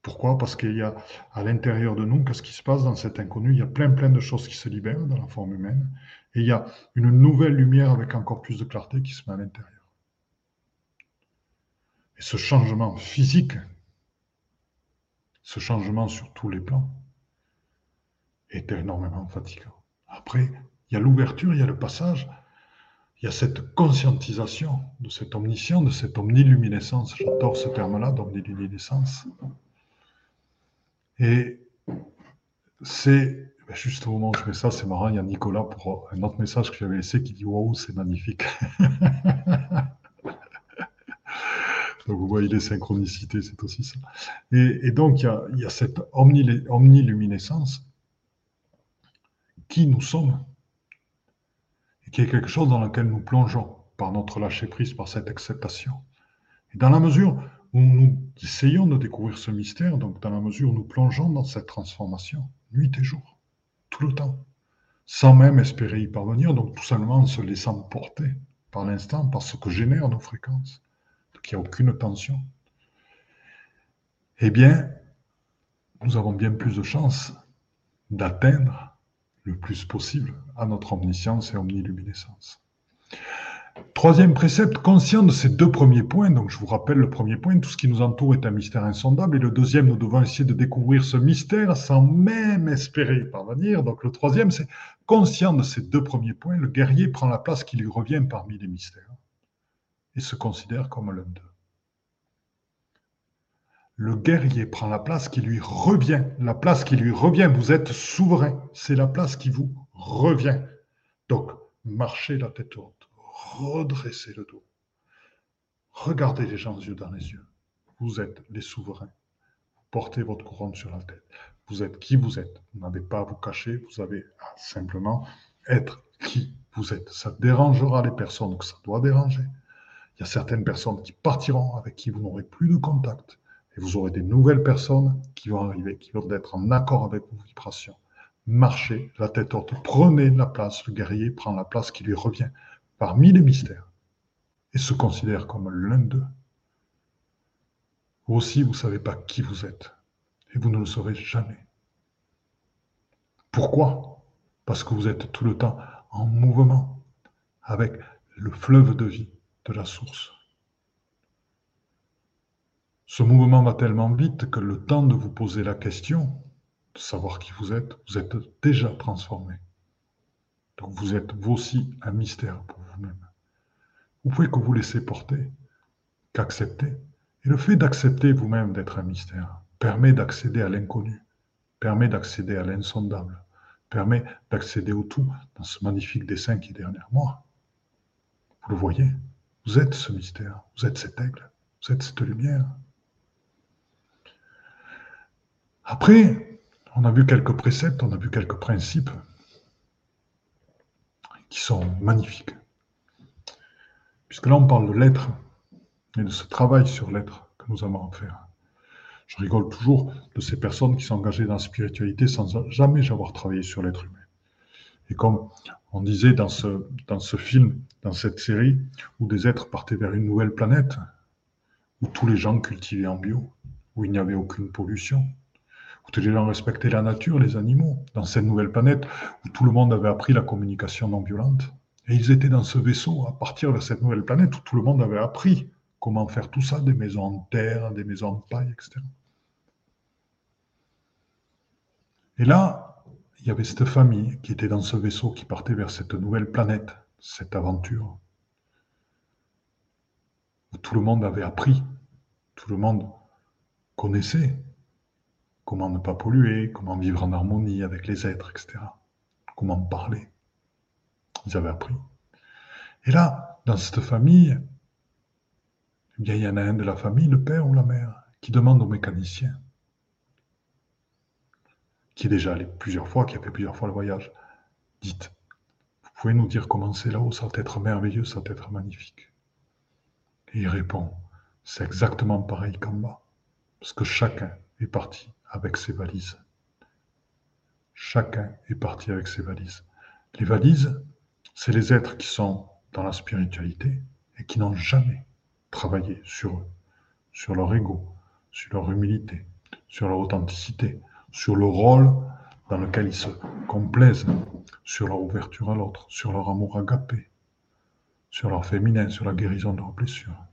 Pourquoi? Parce qu'il y a à l'intérieur de nous, qu'est-ce qui se passe dans cet inconnu? Il y a plein plein de choses qui se libèrent dans la forme humaine. Et il y a une nouvelle lumière avec encore plus de clarté qui se met à l'intérieur. Et ce changement physique, ce changement sur tous les plans, est énormément fatigant. Après, il y a l'ouverture, il y a le passage, il y a cette conscientisation de cette omniscience, de cette omniluminescence. J'adore ce terme-là, d'omniluminescence. Et c'est ben, juste au moment où je fais ça, c'est marrant, il y a Nicolas pour un autre message que j'avais laissé qui dit Waouh, c'est magnifique. donc vous voyez les synchronicités, c'est aussi ça. Et, donc il y, a, cette omniluminescence qui nous sommes qui est quelque chose dans lequel nous plongeons par notre lâcher-prise, par cette acceptation. Et dans la mesure où nous essayons de découvrir ce mystère, donc dans la mesure où nous plongeons dans cette transformation, nuit et jour, tout le temps, sans même espérer y parvenir, donc tout simplement en se laissant porter par l'instant, par ce que génèrent nos fréquences, donc n'y a aucune tension, eh bien, nous avons bien plus de chances d'atteindre le plus possible à notre omniscience et omniluminescence. Troisième précepte, conscient de ces deux premiers points, donc je vous rappelle le premier point, tout ce qui nous entoure est un mystère insondable, et le deuxième, nous devons essayer de découvrir ce mystère sans même espérer y parvenir. Donc le troisième, c'est conscient de ces deux premiers points, le guerrier prend la place qui lui revient parmi les mystères et se considère comme l'un d'eux le guerrier prend la place qui lui revient. La place qui lui revient. Vous êtes souverain. C'est la place qui vous revient. Donc, marchez la tête haute. Redressez le dos. Regardez les gens yeux dans les yeux. Vous êtes les souverains. Portez votre couronne sur la tête. Vous êtes qui vous êtes. Vous n'avez pas à vous cacher. Vous avez à simplement être qui vous êtes. Ça dérangera les personnes que ça doit déranger. Il y a certaines personnes qui partiront avec qui vous n'aurez plus de contact et vous aurez des nouvelles personnes qui vont arriver, qui vont être en accord avec vos vibrations. Marchez la tête haute, prenez la place, le guerrier prend la place qui lui revient parmi les mystères et se considère comme l'un d'eux. Vous aussi, vous ne savez pas qui vous êtes et vous ne le saurez jamais. Pourquoi? Parce que vous êtes tout le temps en mouvement avec le fleuve de vie de la source. Ce mouvement va tellement vite que le temps de vous poser la question, de savoir qui vous êtes, vous êtes déjà transformé. Donc vous êtes vous aussi un mystère pour vous-même. Vous pouvez que vous laisser porter, qu'accepter. Et le fait d'accepter vous-même d'être un mystère permet d'accéder à l'inconnu, permet d'accéder à l'insondable, permet d'accéder au tout dans ce magnifique dessin qui est derrière moi. Vous le voyez, vous êtes ce mystère, vous êtes cet aigle, Vous êtes cette lumière. Après, on a vu quelques préceptes, on a vu quelques principes qui sont magnifiques. Puisque là, on parle de l'être et de ce travail sur l'être que nous avons à faire. Je rigole toujours de ces personnes qui sont engagées dans la spiritualité sans jamais avoir travaillé sur l'être humain. Et comme on disait dans ce, dans ce film, dans cette série, où des êtres partaient vers une nouvelle planète, où tous les gens cultivaient en bio, où il n'y avait aucune pollution, où tous les gens respectaient la nature, les animaux, dans cette nouvelle planète, où tout le monde avait appris la communication non violente. Et ils étaient dans ce vaisseau à partir vers cette nouvelle planète où tout le monde avait appris comment faire tout ça, des maisons en terre, des maisons en paille, etc. Et là, il y avait cette famille qui était dans ce vaisseau qui partait vers cette nouvelle planète, cette aventure, où tout le monde avait appris, tout le monde connaissait comment ne pas polluer, comment vivre en harmonie avec les êtres, etc. Comment parler? Ils avaient appris. Et là, dans cette famille, il y en a un de la famille, le père ou la mère, qui demande au mécanicien qui est déjà allé plusieurs fois, qui a fait plusieurs fois le voyage, dites, vous pouvez nous dire comment c'est là-haut, ça va être merveilleux, ça va être magnifique. Et il répond, c'est exactement pareil qu'en bas, parce que chacun est parti avec ses valises. Chacun est parti avec ses valises. Les valises, c'est les êtres qui sont dans la spiritualité et qui n'ont jamais travaillé sur eux, sur leur ego, sur leur humilité, sur leur authenticité, sur le rôle dans lequel ils se complaisent, sur leur ouverture à l'autre, sur leur amour agapé, sur leur féminin, sur la guérison de leurs blessures.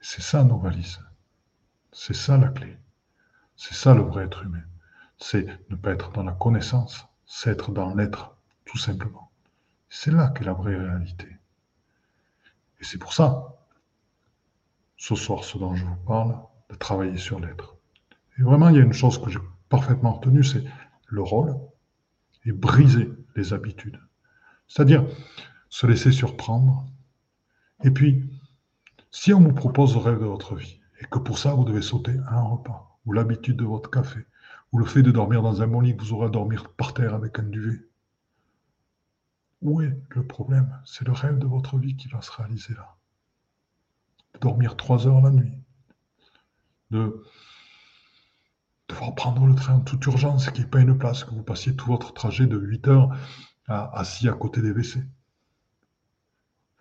C'est ça nos valises. C'est ça la clé. C'est ça le vrai être humain. C'est ne pas être dans la connaissance, c'est être dans l'être, tout simplement. C'est là qu'est la vraie réalité. Et c'est pour ça, ce soir, ce dont je vous parle, de travailler sur l'être. Et vraiment, il y a une chose que j'ai parfaitement retenue, c'est le rôle et briser les habitudes. C'est-à-dire se laisser surprendre. Et puis, si on vous propose le rêve de votre vie, et que pour ça, vous devez sauter un repas, ou l'habitude de votre café, ou le fait de dormir dans un bon lit que vous aurez à dormir par terre avec un duvet, où est le problème? C'est le rêve de votre vie qui va se réaliser là. De dormir trois heures la nuit, de devoir prendre le train en toute urgence, qu'il n'y ait pas une place, que vous passiez tout votre trajet de 8 heures assis à côté des WC.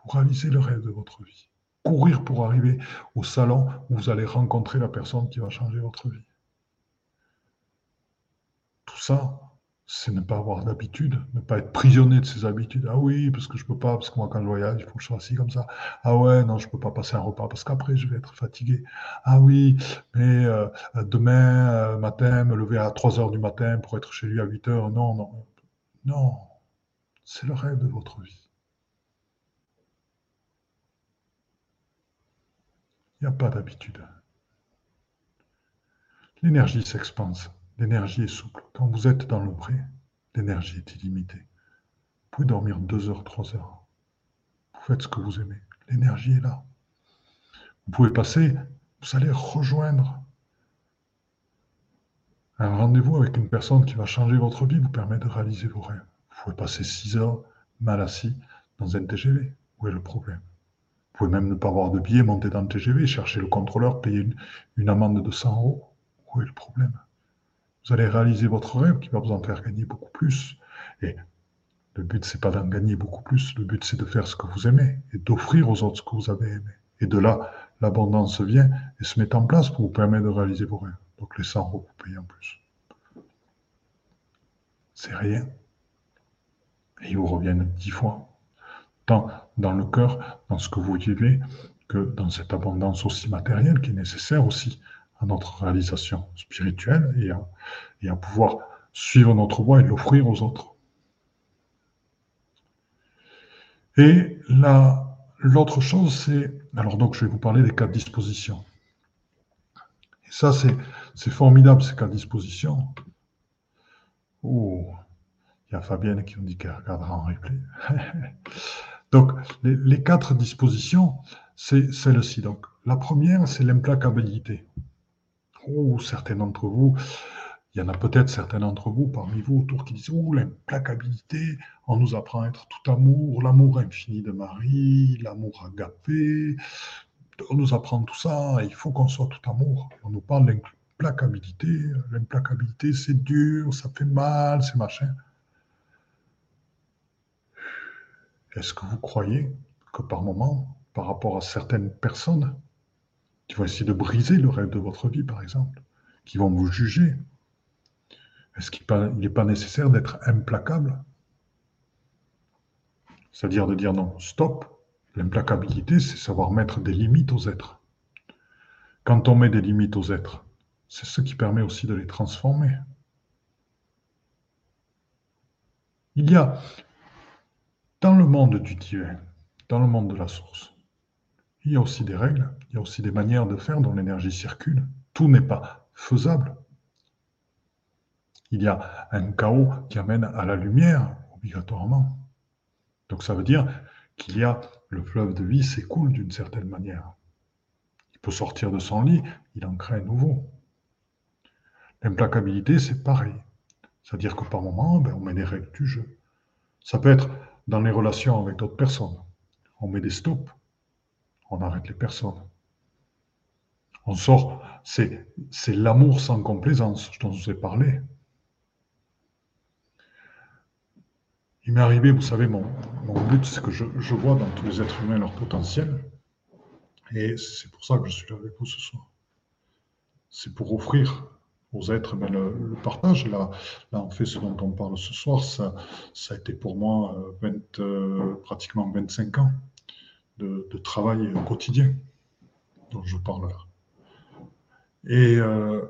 Vous réalisez le rêve de votre vie. Courir pour arriver au salon où vous allez rencontrer la personne qui va changer votre vie. Tout ça, c'est ne pas avoir d'habitude, ne pas être prisonnier de ses habitudes. Ah oui, parce que je peux pas, parce que moi quand je voyage, il faut que je sois assis comme ça. Ah ouais, non, je peux pas passer un repas parce qu'après je vais être fatigué. Ah oui, mais euh, demain euh, matin, me lever à 3 heures du matin pour être chez lui à 8 heures. Non, non, non. C'est le rêve de votre vie. Il n'y a pas d'habitude. L'énergie s'expanse. L'énergie est souple. Quand vous êtes dans le pré, l'énergie est illimitée. Vous pouvez dormir deux heures, trois heures. Vous faites ce que vous aimez. L'énergie est là. Vous pouvez passer, vous allez rejoindre un rendez-vous avec une personne qui va changer votre vie, vous permet de réaliser vos rêves. Vous pouvez passer six heures mal assis dans un TGV. Où est le problème? Pouvez même ne pas avoir de billet, monter dans le TGV, chercher le contrôleur, payer une, amende de 100 euros. Où est le problème? Vous allez réaliser votre rêve qui va vous en faire gagner beaucoup plus. Et le but, c'est pas d'en gagner beaucoup plus. Le but, c'est de faire ce que vous aimez et d'offrir aux autres ce que vous avez aimé. Et de là, l'abondance vient et se met en place pour vous permettre de réaliser vos rêves. Donc les 100 euros vous payez en plus. C'est rien. Et ils vous reviennent dix fois. Tant dans le cœur, dans ce que vous vivez, que dans cette abondance aussi matérielle qui est nécessaire aussi notre réalisation spirituelle et à, à pouvoir suivre notre voie et l'offrir aux autres. Et l'autre chose, c'est, alors donc je vais vous parler des quatre dispositions. Et ça, c'est formidable, ces quatre dispositions. Oh, il y a Fabienne qui me dit qu'elle regardera en replay. donc, les, quatre dispositions, c'est celle-ci. Donc, la première, c'est l'implacabilité. Oh, certains d'entre vous, il y en a peut-être certains d'entre vous parmi vous autour qui disent Oh, l'implacabilité, on nous apprend à être tout amour, l'amour infini de Marie, l'amour agapé. On nous apprend tout ça, il faut qu'on soit tout amour. On nous parle d'implacabilité. L'implacabilité, c'est dur, ça fait mal, c'est machin. Est-ce que vous croyez que par moment, par rapport à certaines personnes qui vont essayer de briser le rêve de votre vie, par exemple, qui vont vous juger, est-ce qu'il n'est pas nécessaire d'être implacable? C'est-à-dire de dire non, stop. L'implacabilité, c'est savoir mettre des limites aux êtres. Quand on met des limites aux êtres, c'est ce qui permet aussi de les transformer. Il y a, dans le monde du divin, dans le monde de la source, il y a aussi des règles, il y a aussi des manières de faire dont l'énergie circule. Tout n'est pas faisable. Il y a un chaos qui amène à la lumière, obligatoirement. Donc ça veut dire qu'il y a le fleuve de vie s'écoule d'une certaine manière. Il peut sortir de son lit, il en crée un nouveau. L'implacabilité, c'est pareil. C'est-à-dire que par moment, ben, on met des règles du jeu. Ça peut être dans les relations avec d'autres personnes. On met des stops. On arrête les personnes. On sort. C'est, l'amour sans complaisance dont je vous ai parlé. Il m'est arrivé, vous savez, mon, but, c'est que je, vois dans tous les êtres humains leur potentiel. Et c'est pour ça que je suis là avec vous ce soir. C'est pour offrir aux êtres ben, le, partage. Là, là, en fait, ce dont on parle ce soir, ça, ça a été pour moi 20, euh, euh, pratiquement 25 ans de, travail quotidien dont je parle là. Et euh,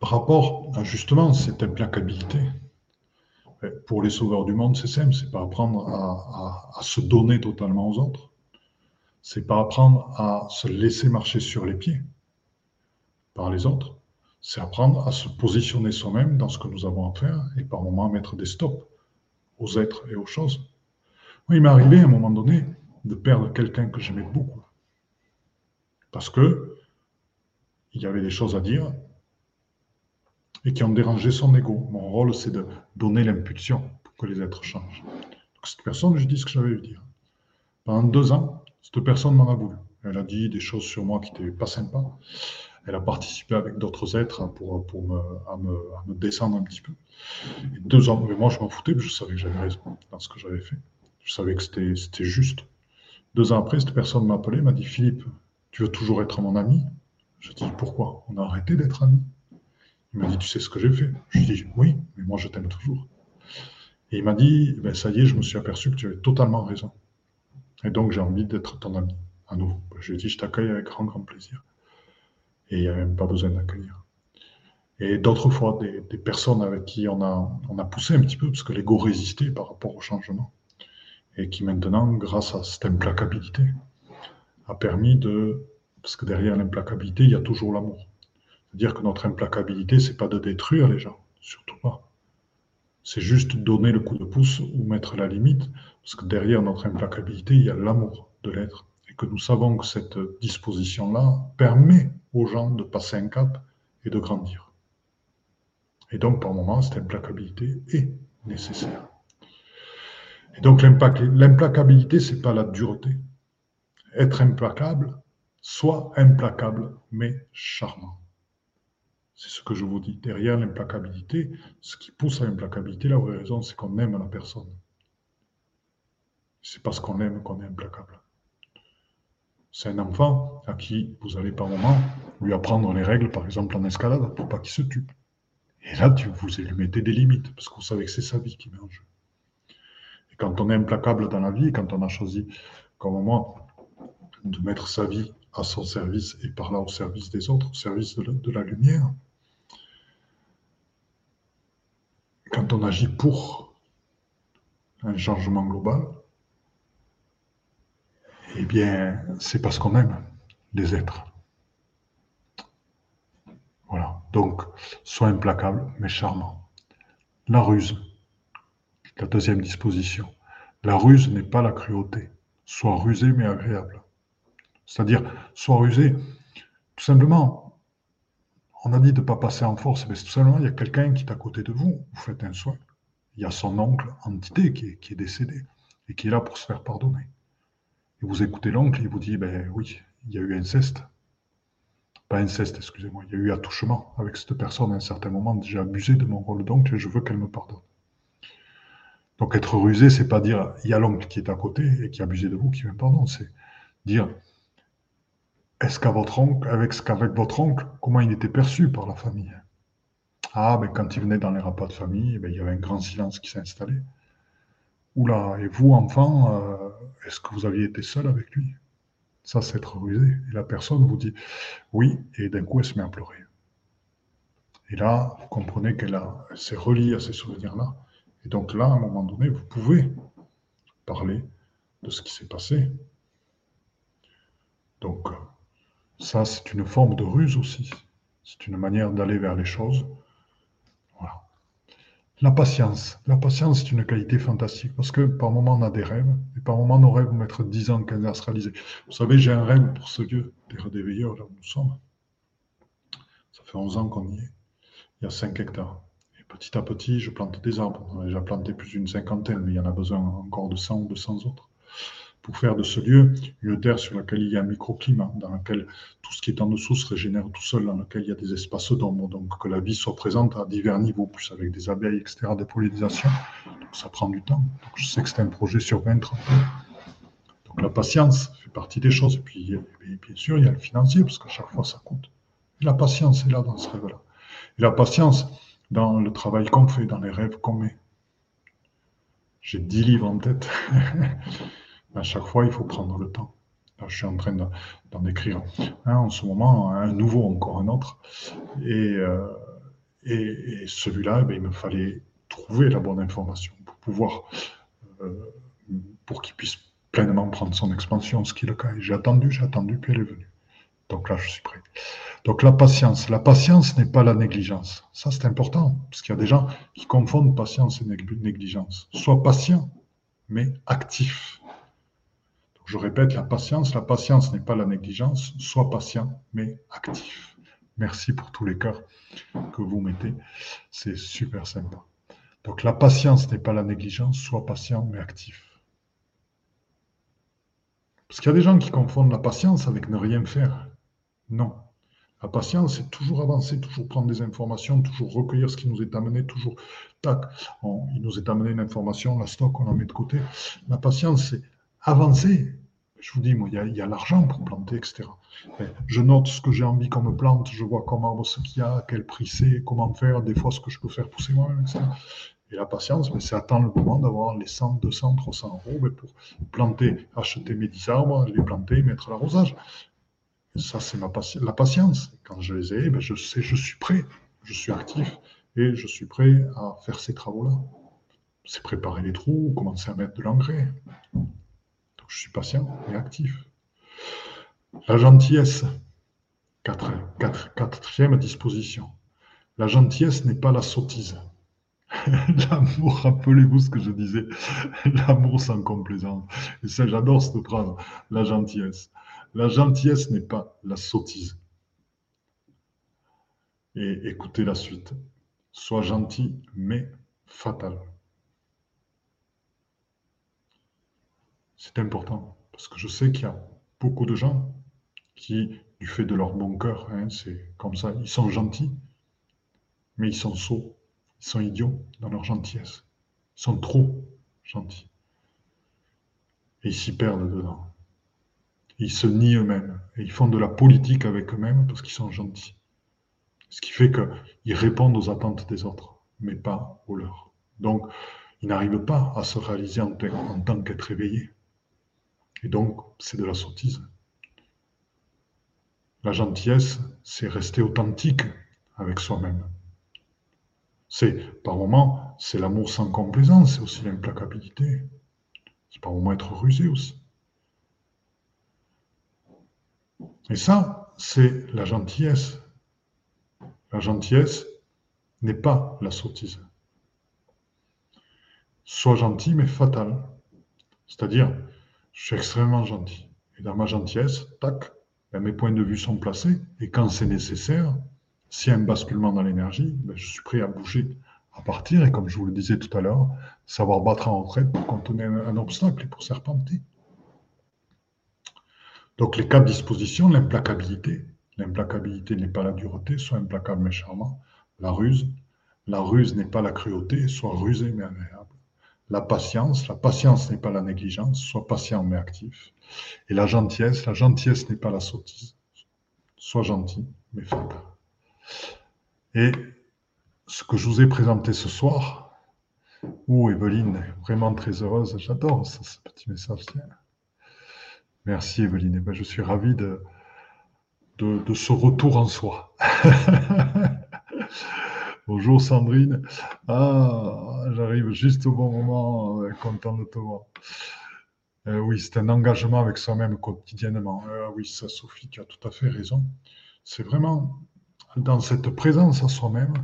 par rapport à justement cette implacabilité, pour les sauveurs du monde, c'est simple, c'est pas apprendre à, se donner totalement aux autres. C'est pas apprendre à se laisser marcher sur les pieds par les autres. C'est apprendre à se positionner soi-même dans ce que nous avons à faire et par moments mettre des stops aux êtres et aux choses. Il m'est arrivé à un moment donné de perdre quelqu'un que j'aimais beaucoup. Parce que il y avait des choses à dire et qui ont dérangé son ego. Mon rôle, c'est de donner l'impulsion pour que les êtres changent. Cette personne, je dis ce que j'avais à dire. Pendant deux ans, cette personne m'en a voulu. Elle a dit des choses sur moi qui n'étaient pas sympas. Elle a participé avec d'autres êtres pour, pour me, à me, descendre un petit peu. Deux ans, mais moi je m'en foutais, je savais que j'avais raison dans ce que j'avais fait. Je savais que c'était juste. Deux ans après, cette personne m'a appelé, m'a dit Philippe, tu veux toujours être mon ami? Je dis pourquoi? On a arrêté d'être amis. Il m'a dit, tu sais ce que j'ai fait? Je dit, oui, mais moi je t'aime toujours. Et il m'a dit, ben, ça y est, je me suis aperçu que tu avais totalement raison. Et donc j'ai envie d'être ton ami, à nouveau. Je lui ai dit, je t'accueille avec grand, grand plaisir. Et il n'y a même pas besoin d'accueillir. Et d'autres fois, des, personnes avec qui on a, poussé un petit peu, parce que l'ego résistait par rapport au changement. Et qui maintenant, grâce à cette implacabilité, a permis de... Parce que derrière l'implacabilité, il y a toujours l'amour. C'est-à-dire que notre implacabilité, c'est pas de détruire les gens, surtout pas. C'est juste donner le coup de pouce ou mettre la limite, parce que derrière notre implacabilité, il y a l'amour de l'être. Et que nous savons que cette disposition-là permet aux gens de passer un cap et de grandir. Et donc, par moment, cette implacabilité est nécessaire. Et donc, l'implacabilité, c'est pas la dureté. Être implacable, soit implacable, mais charmant. C'est ce que je vous dis. Derrière l'implacabilité, ce qui pousse à l'implacabilité, la vraie raison, c'est qu'on aime la personne. C'est parce qu'on aime qu'on est implacable. C'est un enfant à qui vous allez par moment lui apprendre les règles, par exemple en escalade, pour pas qu'il se tue. Et là, vous lui mettez des limites, parce que vous savez que c'est sa vie qui met en jeu. Et quand on est implacable dans la vie, quand on a choisi, comme moi, de mettre sa vie à son service et par là au service des autres, au service de la lumière, quand on agit pour un changement global, eh bien, c'est parce qu'on aime les êtres. Voilà. Donc, sois implacable, mais charmant. La ruse, la deuxième disposition. La ruse n'est pas la cruauté. Sois rusé mais agréable. C'est-à-dire, sois rusé, tout simplement, on a dit de ne pas passer en force, mais tout simplement, il y a quelqu'un qui est à côté de vous, vous faites un soin. Il y a son oncle, entité, qui qui est décédé et qui est là pour se faire pardonner. Et vous écoutez l'oncle, il vous dit, ben oui, il y a eu inceste. Pas inceste, excusez-moi, il y a eu attouchement avec cette personne à un certain moment. J'ai abusé de mon rôle d'oncle et je veux qu'elle me pardonne. Donc être rusé, c'est pas dire il y a l'oncle qui est à côté et qui a abusé de vous qui me pardonne, c'est dire est-ce qu'avec votre oncle, comment il était perçu par la famille? Ah, ben quand il venait dans les repas de famille, ben, il y avait un grand silence qui s'est installé. Oula, et vous, enfant, euh, est-ce que vous aviez été seul avec lui? Ça, c'est être rusé. Et la personne vous dit oui, et d'un coup, elle se met à pleurer. Et là, vous comprenez qu'elle s'est reliée à ces souvenirs-là. Et donc là, à un moment donné, vous pouvez parler de ce qui s'est passé. Donc, ça, c'est une forme de ruse aussi. C'est une manière d'aller vers les choses. La patience. La patience, c'est une qualité fantastique parce que par moments, on a des rêves et par moments, nos rêves vont mettre 10 ans, 15 ans se réaliser. Vous savez, j'ai un rêve pour ce lieu, des Veilleurs, là où nous sommes. Ça fait 11 ans qu'on y est. Il y a 5 hectares. Et petit à petit, je plante des arbres. On a déjà planté plus d'une cinquantaine, mais il y en a besoin encore de 100 ou 200 autres pour faire de ce lieu une terre sur laquelle il y a un microclimat, dans laquelle tout ce qui est en dessous se régénère tout seul, dans laquelle il y a des espaces d'ombre, donc que la vie soit présente à divers niveaux, plus avec des abeilles, etc., des pollinisations. Ça prend du temps. Je sais que c'est un projet sur 20, 30 ans. Donc la patience fait partie des choses. Et puis, bien sûr, il y a le financier, parce qu'à chaque fois, ça coûte. La patience est là dans ce rêve-là. Et la patience dans le travail qu'on fait, dans les rêves qu'on met. J'ai dix livres en tête. À chaque fois, il faut prendre le temps. Je suis en train d'en écrire en ce moment, un nouveau, encore un autre. Et, euh, celui-là, eh il me fallait trouver la bonne information pour pouvoir, euh, pour qu'il puisse pleinement prendre son expansion, ce qui est le cas. J'ai attendu, j'ai attendu, puis elle est venue. Donc là, je suis prêt. Donc la patience. La patience n'est pas la négligence. Ça, c'est important, parce qu'il y a des gens qui confondent patience et négligence. Sois patient, mais actif. Je répète, la patience, la patience n'est pas la négligence. Sois patient, mais actif. Merci pour tous les cœurs que vous mettez. C'est super sympa. Donc la patience n'est pas la négligence. Sois patient, mais actif. Parce qu'il y a des gens qui confondent la patience avec ne rien faire. Non. La patience, c'est toujours avancer, toujours prendre des informations, toujours recueillir ce qui nous est amené, toujours, tac, il nous est amené une information, la stock, on la met de côté. La patience, c'est avancer. Je vous dis, moi, il y a, l'argent pour planter, etc. je note ce que j'ai envie qu'on me plante, je vois comment ce qu'il y a, quel prix c'est, comment faire, des fois ce que je peux faire pousser moi-même, etc. Et la patience, c'est attendre le moment d'avoir les 100, 200, 300 euros pour planter, acheter mes 10 arbres, les planter, mettre l'arrosage. Ça, c'est ma la patience. Quand je les ai, ben, je sais, je suis prêt, je suis actif et je suis prêt à faire ces travaux-là. C'est préparer les trous, commencer à mettre de l'engrais je suis patient et actif. La gentillesse, quatrième disposition. La gentillesse n'est pas la sottise. L'amour, rappelez-vous ce que je disais, l'amour sans complaisance. Et ça, j'adore cette phrase, la gentillesse. La gentillesse n'est pas la sottise. Et écoutez la suite. Sois gentil, mais fatal. C'est important. Parce que je sais qu'il y a beaucoup de gens qui, du fait de leur bon cœur, hein, c'est comme ça, ils sont gentils, mais ils sont sots, ils sont idiots dans leur gentillesse. Ils sont trop gentils. Et ils s'y perdent dedans. ils se nient eux-mêmes. Et ils font de la politique avec eux-mêmes parce qu'ils sont gentils. Ce qui fait qu'ils répondent aux attentes des autres, mais pas aux leurs. Donc, ils n'arrivent pas à se réaliser en, en tant qu'être éveillés. Et donc, c'est de la sottise. La gentillesse, c'est rester authentique avec soi-même. C'est, par moments, c'est l'amour sans complaisance, c'est aussi l'implacabilité. C'est par moments être rusé aussi. Et ça, c'est la gentillesse. La gentillesse n'est pas la sottise. Sois gentil, mais fatal. C'est-à-dire, je suis extrêmement gentil. Et dans ma gentillesse, tac, ben, mes points de vue sont placés. Et quand c'est nécessaire, s'il y a un basculement dans l'énergie, ben, je suis prêt à bouger, à partir. Et comme je vous le disais tout à l'heure, savoir battre en retraite pour contourner un, obstacle et pour serpenter. Donc les quatre dispositions, l'implacabilité. L'implacabilité n'est pas la dureté, soit implacable mais charmant. La ruse. La ruse n'est pas la cruauté, soit rusée mais. La patience. La patience n'est pas la négligence, soit patient mais actif. Et la gentillesse. La gentillesse n'est pas la sottise, soit gentil mais fatal. Et ce que je vous ai présenté ce soir, où Evelyne vraiment très heureuse, j'adore ce, petit message. Merci Evelyne, eh ben, je suis ravi de, ce retour en soi. Bonjour Sandrine. Ah, j'arrive juste au bon moment, euh, content de te voir. Euh, oui, c'est un engagement avec soi-même quotidiennement. Euh, oui, ça, Sophie, tu as tout à fait raison. C'est vraiment dans cette présence à soi-même.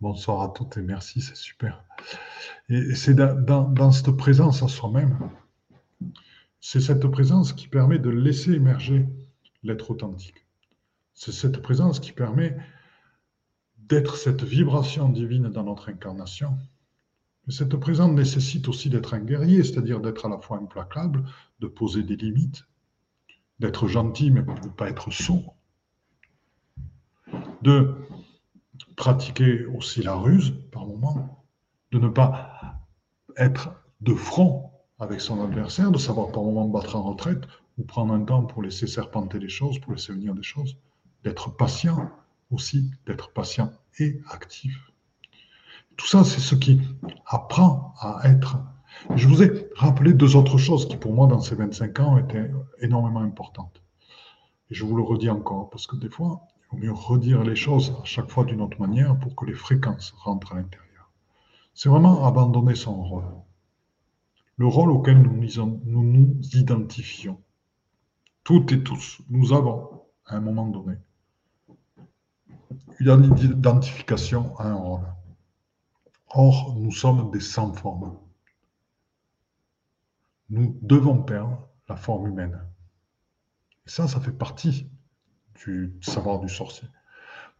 Bonsoir à toutes et merci, c'est super. Et c'est dans, cette présence à soi-même, c'est cette présence qui permet de laisser émerger l'être authentique. C'est cette présence qui permet d'être cette vibration divine dans notre incarnation. Cette présence nécessite aussi d'être un guerrier, c'est-à-dire d'être à la fois implacable, de poser des limites, d'être gentil mais ne pas être sourd, de pratiquer aussi la ruse par moment, de ne pas être de front avec son adversaire, de savoir par moment battre en retraite ou prendre un temps pour laisser serpenter les choses, pour laisser venir des choses, d'être patient aussi, d'être patient et actif. Tout ça, c'est ce qui apprend à être. Je vous ai rappelé deux autres choses qui, pour moi, dans ces 25 ans, étaient énormément importantes. Et je vous le redis encore, parce que des fois, mieux redire les choses à chaque fois d'une autre manière pour que les fréquences rentrent à l'intérieur. C'est vraiment abandonner son rôle. Le rôle auquel nous, nous identifions. Toutes et tous, nous avons, à un moment donné, une identification à un rôle. Or, nous sommes des sans forme. Nous devons perdre la forme humaine. Et ça, ça fait partie du savoir du sorcier.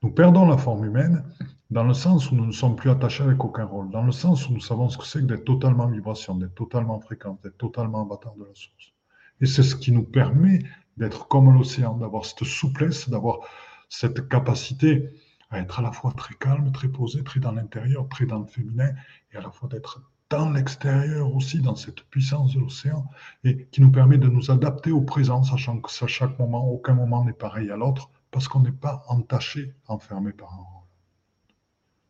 Nous perdons la forme humaine dans le sens où nous ne sommes plus attachés avec aucun rôle, dans le sens où nous savons ce que c'est que d'être totalement vibration, d'être totalement fréquent, d'être totalement avatar de la source. Et c'est ce qui nous permet d'être comme l'océan, d'avoir cette souplesse, d'avoir cette capacité à être à la fois très calme, très posé, très dans l'intérieur, très dans le féminin, et à la fois d'être dans l'extérieur aussi, dans cette puissance de l'océan, et qui nous permet de nous adapter au présent, sachant que à chaque moment, aucun moment n'est pareil à l'autre, parce qu'on n'est pas entaché, enfermé par un rôle.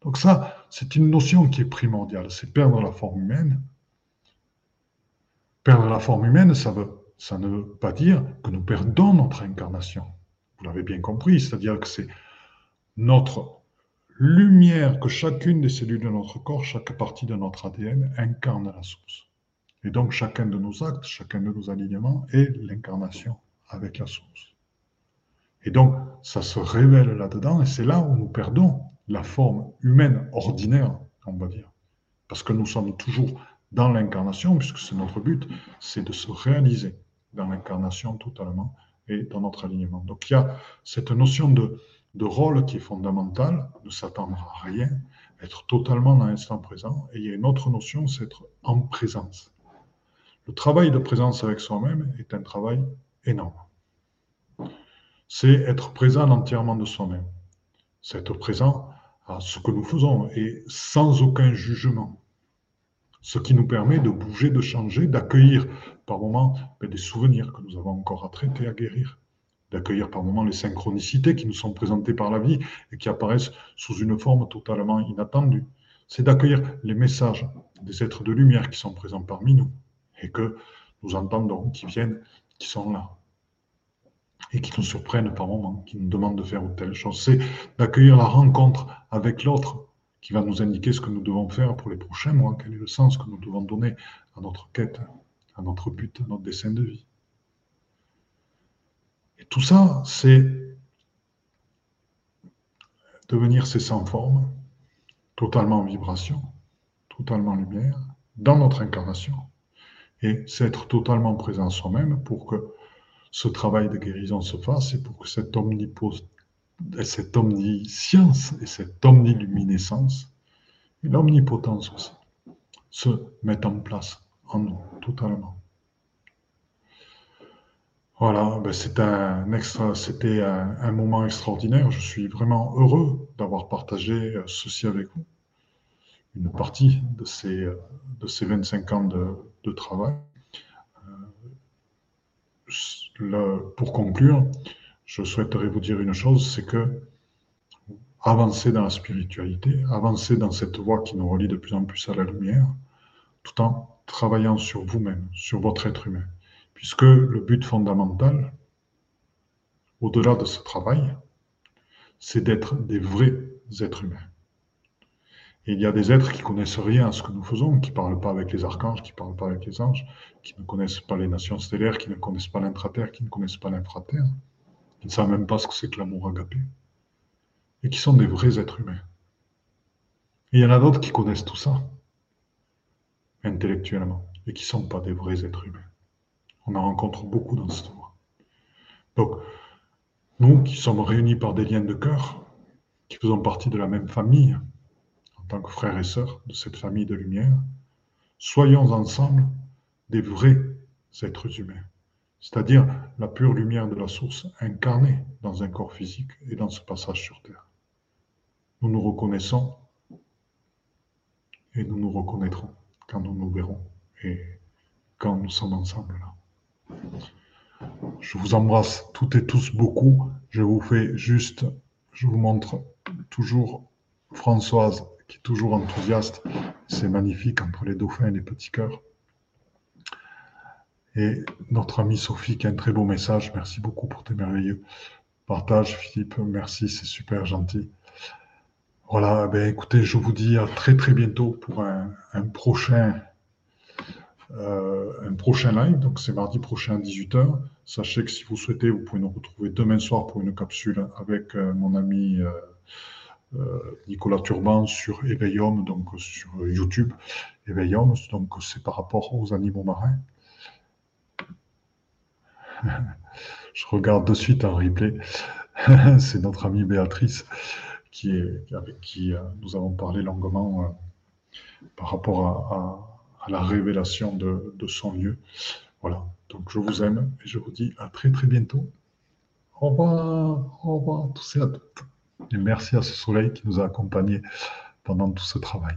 Donc ça, c'est une notion qui est primordiale, c'est perdre la forme humaine. Perdre la forme humaine, ça, ça ne veut pas dire que nous perdons notre incarnation. Vous l'avez bien compris, c'est-à-dire que c'est notre lumière que chacune des cellules de notre corps, chaque partie de notre ADN incarne la source. Et donc chacun de nos actes, chacun de nos alignements est l'incarnation avec la source. Et donc ça se révèle là-dedans et c'est là où nous perdons la forme humaine ordinaire, on va dire. Parce que nous sommes toujours dans l'incarnation, puisque c'est notre but, c'est de se réaliser dans l'incarnation totalement et dans notre alignement. Donc il y a cette notion de, de rôle qui est fondamental, ne s'attendre à rien, être totalement dans l'instant présent. Et il y a une autre notion, c'est être en présence. Le travail de présence avec soi-même est un travail énorme. C'est être présent entièrement de soi-même. C'est être présent à ce que nous faisons et sans aucun jugement. Ce qui nous permet de bouger, de changer, d'accueillir par moments ben, des souvenirs que nous avons encore à traiter, à guérir d'accueillir par moments les synchronicités qui nous sont présentées par la vie et qui apparaissent sous une forme totalement inattendue. C'est d'accueillir les messages des êtres de lumière qui sont présents parmi nous et que nous entendons, qui viennent, qui sont là et qui nous surprennent par moments, qui nous demandent de faire telle chose. C'est d'accueillir la rencontre avec l'autre qui va nous indiquer ce que nous devons faire pour les prochains mois, quel est le sens que nous devons donner à notre quête, à notre but, à notre dessein de vie. Et tout ça, c'est devenir ces sans forme, totalement en vibration, totalement en lumière, dans notre incarnation. Et c'est être totalement présent soi-même pour que ce travail de guérison se fasse et pour que cette, cette omniscience et cette omniluminescence et l'omnipotence aussi se mettent en place en nous totalement. Voilà, ben c'était un, moment extraordinaire. Je suis vraiment heureux d'avoir partagé euh, ceci avec vous. Une partie de ces, euh, de ces 25 ans de, travail. Euh, pour conclure, je souhaiterais vous dire une chose, c'est que avancer dans la spiritualité, avancer dans cette voie qui nous relie de plus en plus à la lumière, tout en travaillant sur vous-même, sur votre être humain puisque le but fondamental, au-delà de ce travail, c'est d'être des vrais êtres humains. Et il y a des êtres qui connaissent rien à ce que nous faisons, qui ne parlent pas avec les archanges, qui ne parlent pas avec les anges, qui ne connaissent pas les nations stellaires, qui ne connaissent pas l'intraterre, qui ne connaissent pas l'infraterre, qui ne savent même pas ce que c'est que l'amour agapé, et qui sont des vrais êtres humains. Il y en a d'autres qui connaissent tout ça, intellectuellement, et qui ne sont pas des vrais êtres humains. On en rencontre beaucoup dans cette voie. Donc, nous qui sommes réunis par des liens de cœur, qui faisons partie de la même famille, en tant que frères et sœurs de cette famille de lumière, soyons ensemble des vrais êtres humains, c'est-à-dire la pure lumière de la source incarnée dans un corps physique et dans ce passage sur Terre. Nous nous reconnaissons et nous nous reconnaîtrons quand nous nous verrons et quand nous sommes ensemble là. Je vous embrasse toutes et tous beaucoup. Je vous fais juste, je vous montre toujours Françoise qui est toujours enthousiaste. C'est magnifique entre les dauphins et les petits cœurs. Et notre amie Sophie qui a un très beau message. Merci beaucoup pour tes merveilleux partages, Philippe. Merci, c'est super gentil. Voilà, ben écoutez, je vous dis à très très bientôt pour un prochain euh, un prochain live, donc c'est mardi prochain à 18h. Sachez que si vous souhaitez, vous pouvez nous retrouver demain soir pour une capsule avec euh, mon ami euh, Nicolas Turban sur Éveillum, donc sur YouTube. Éveillum, donc c'est par rapport aux animaux marins. Je regarde de suite un replay. c'est notre amie Béatrice qui avec qui nous avons parlé longuement par rapport à à la révélation de, son lieu. Voilà, donc je vous aime et je vous dis à très très bientôt. Au revoir, au revoir à tous et à toutes. Et merci à ce soleil qui nous a accompagnés pendant tout ce travail.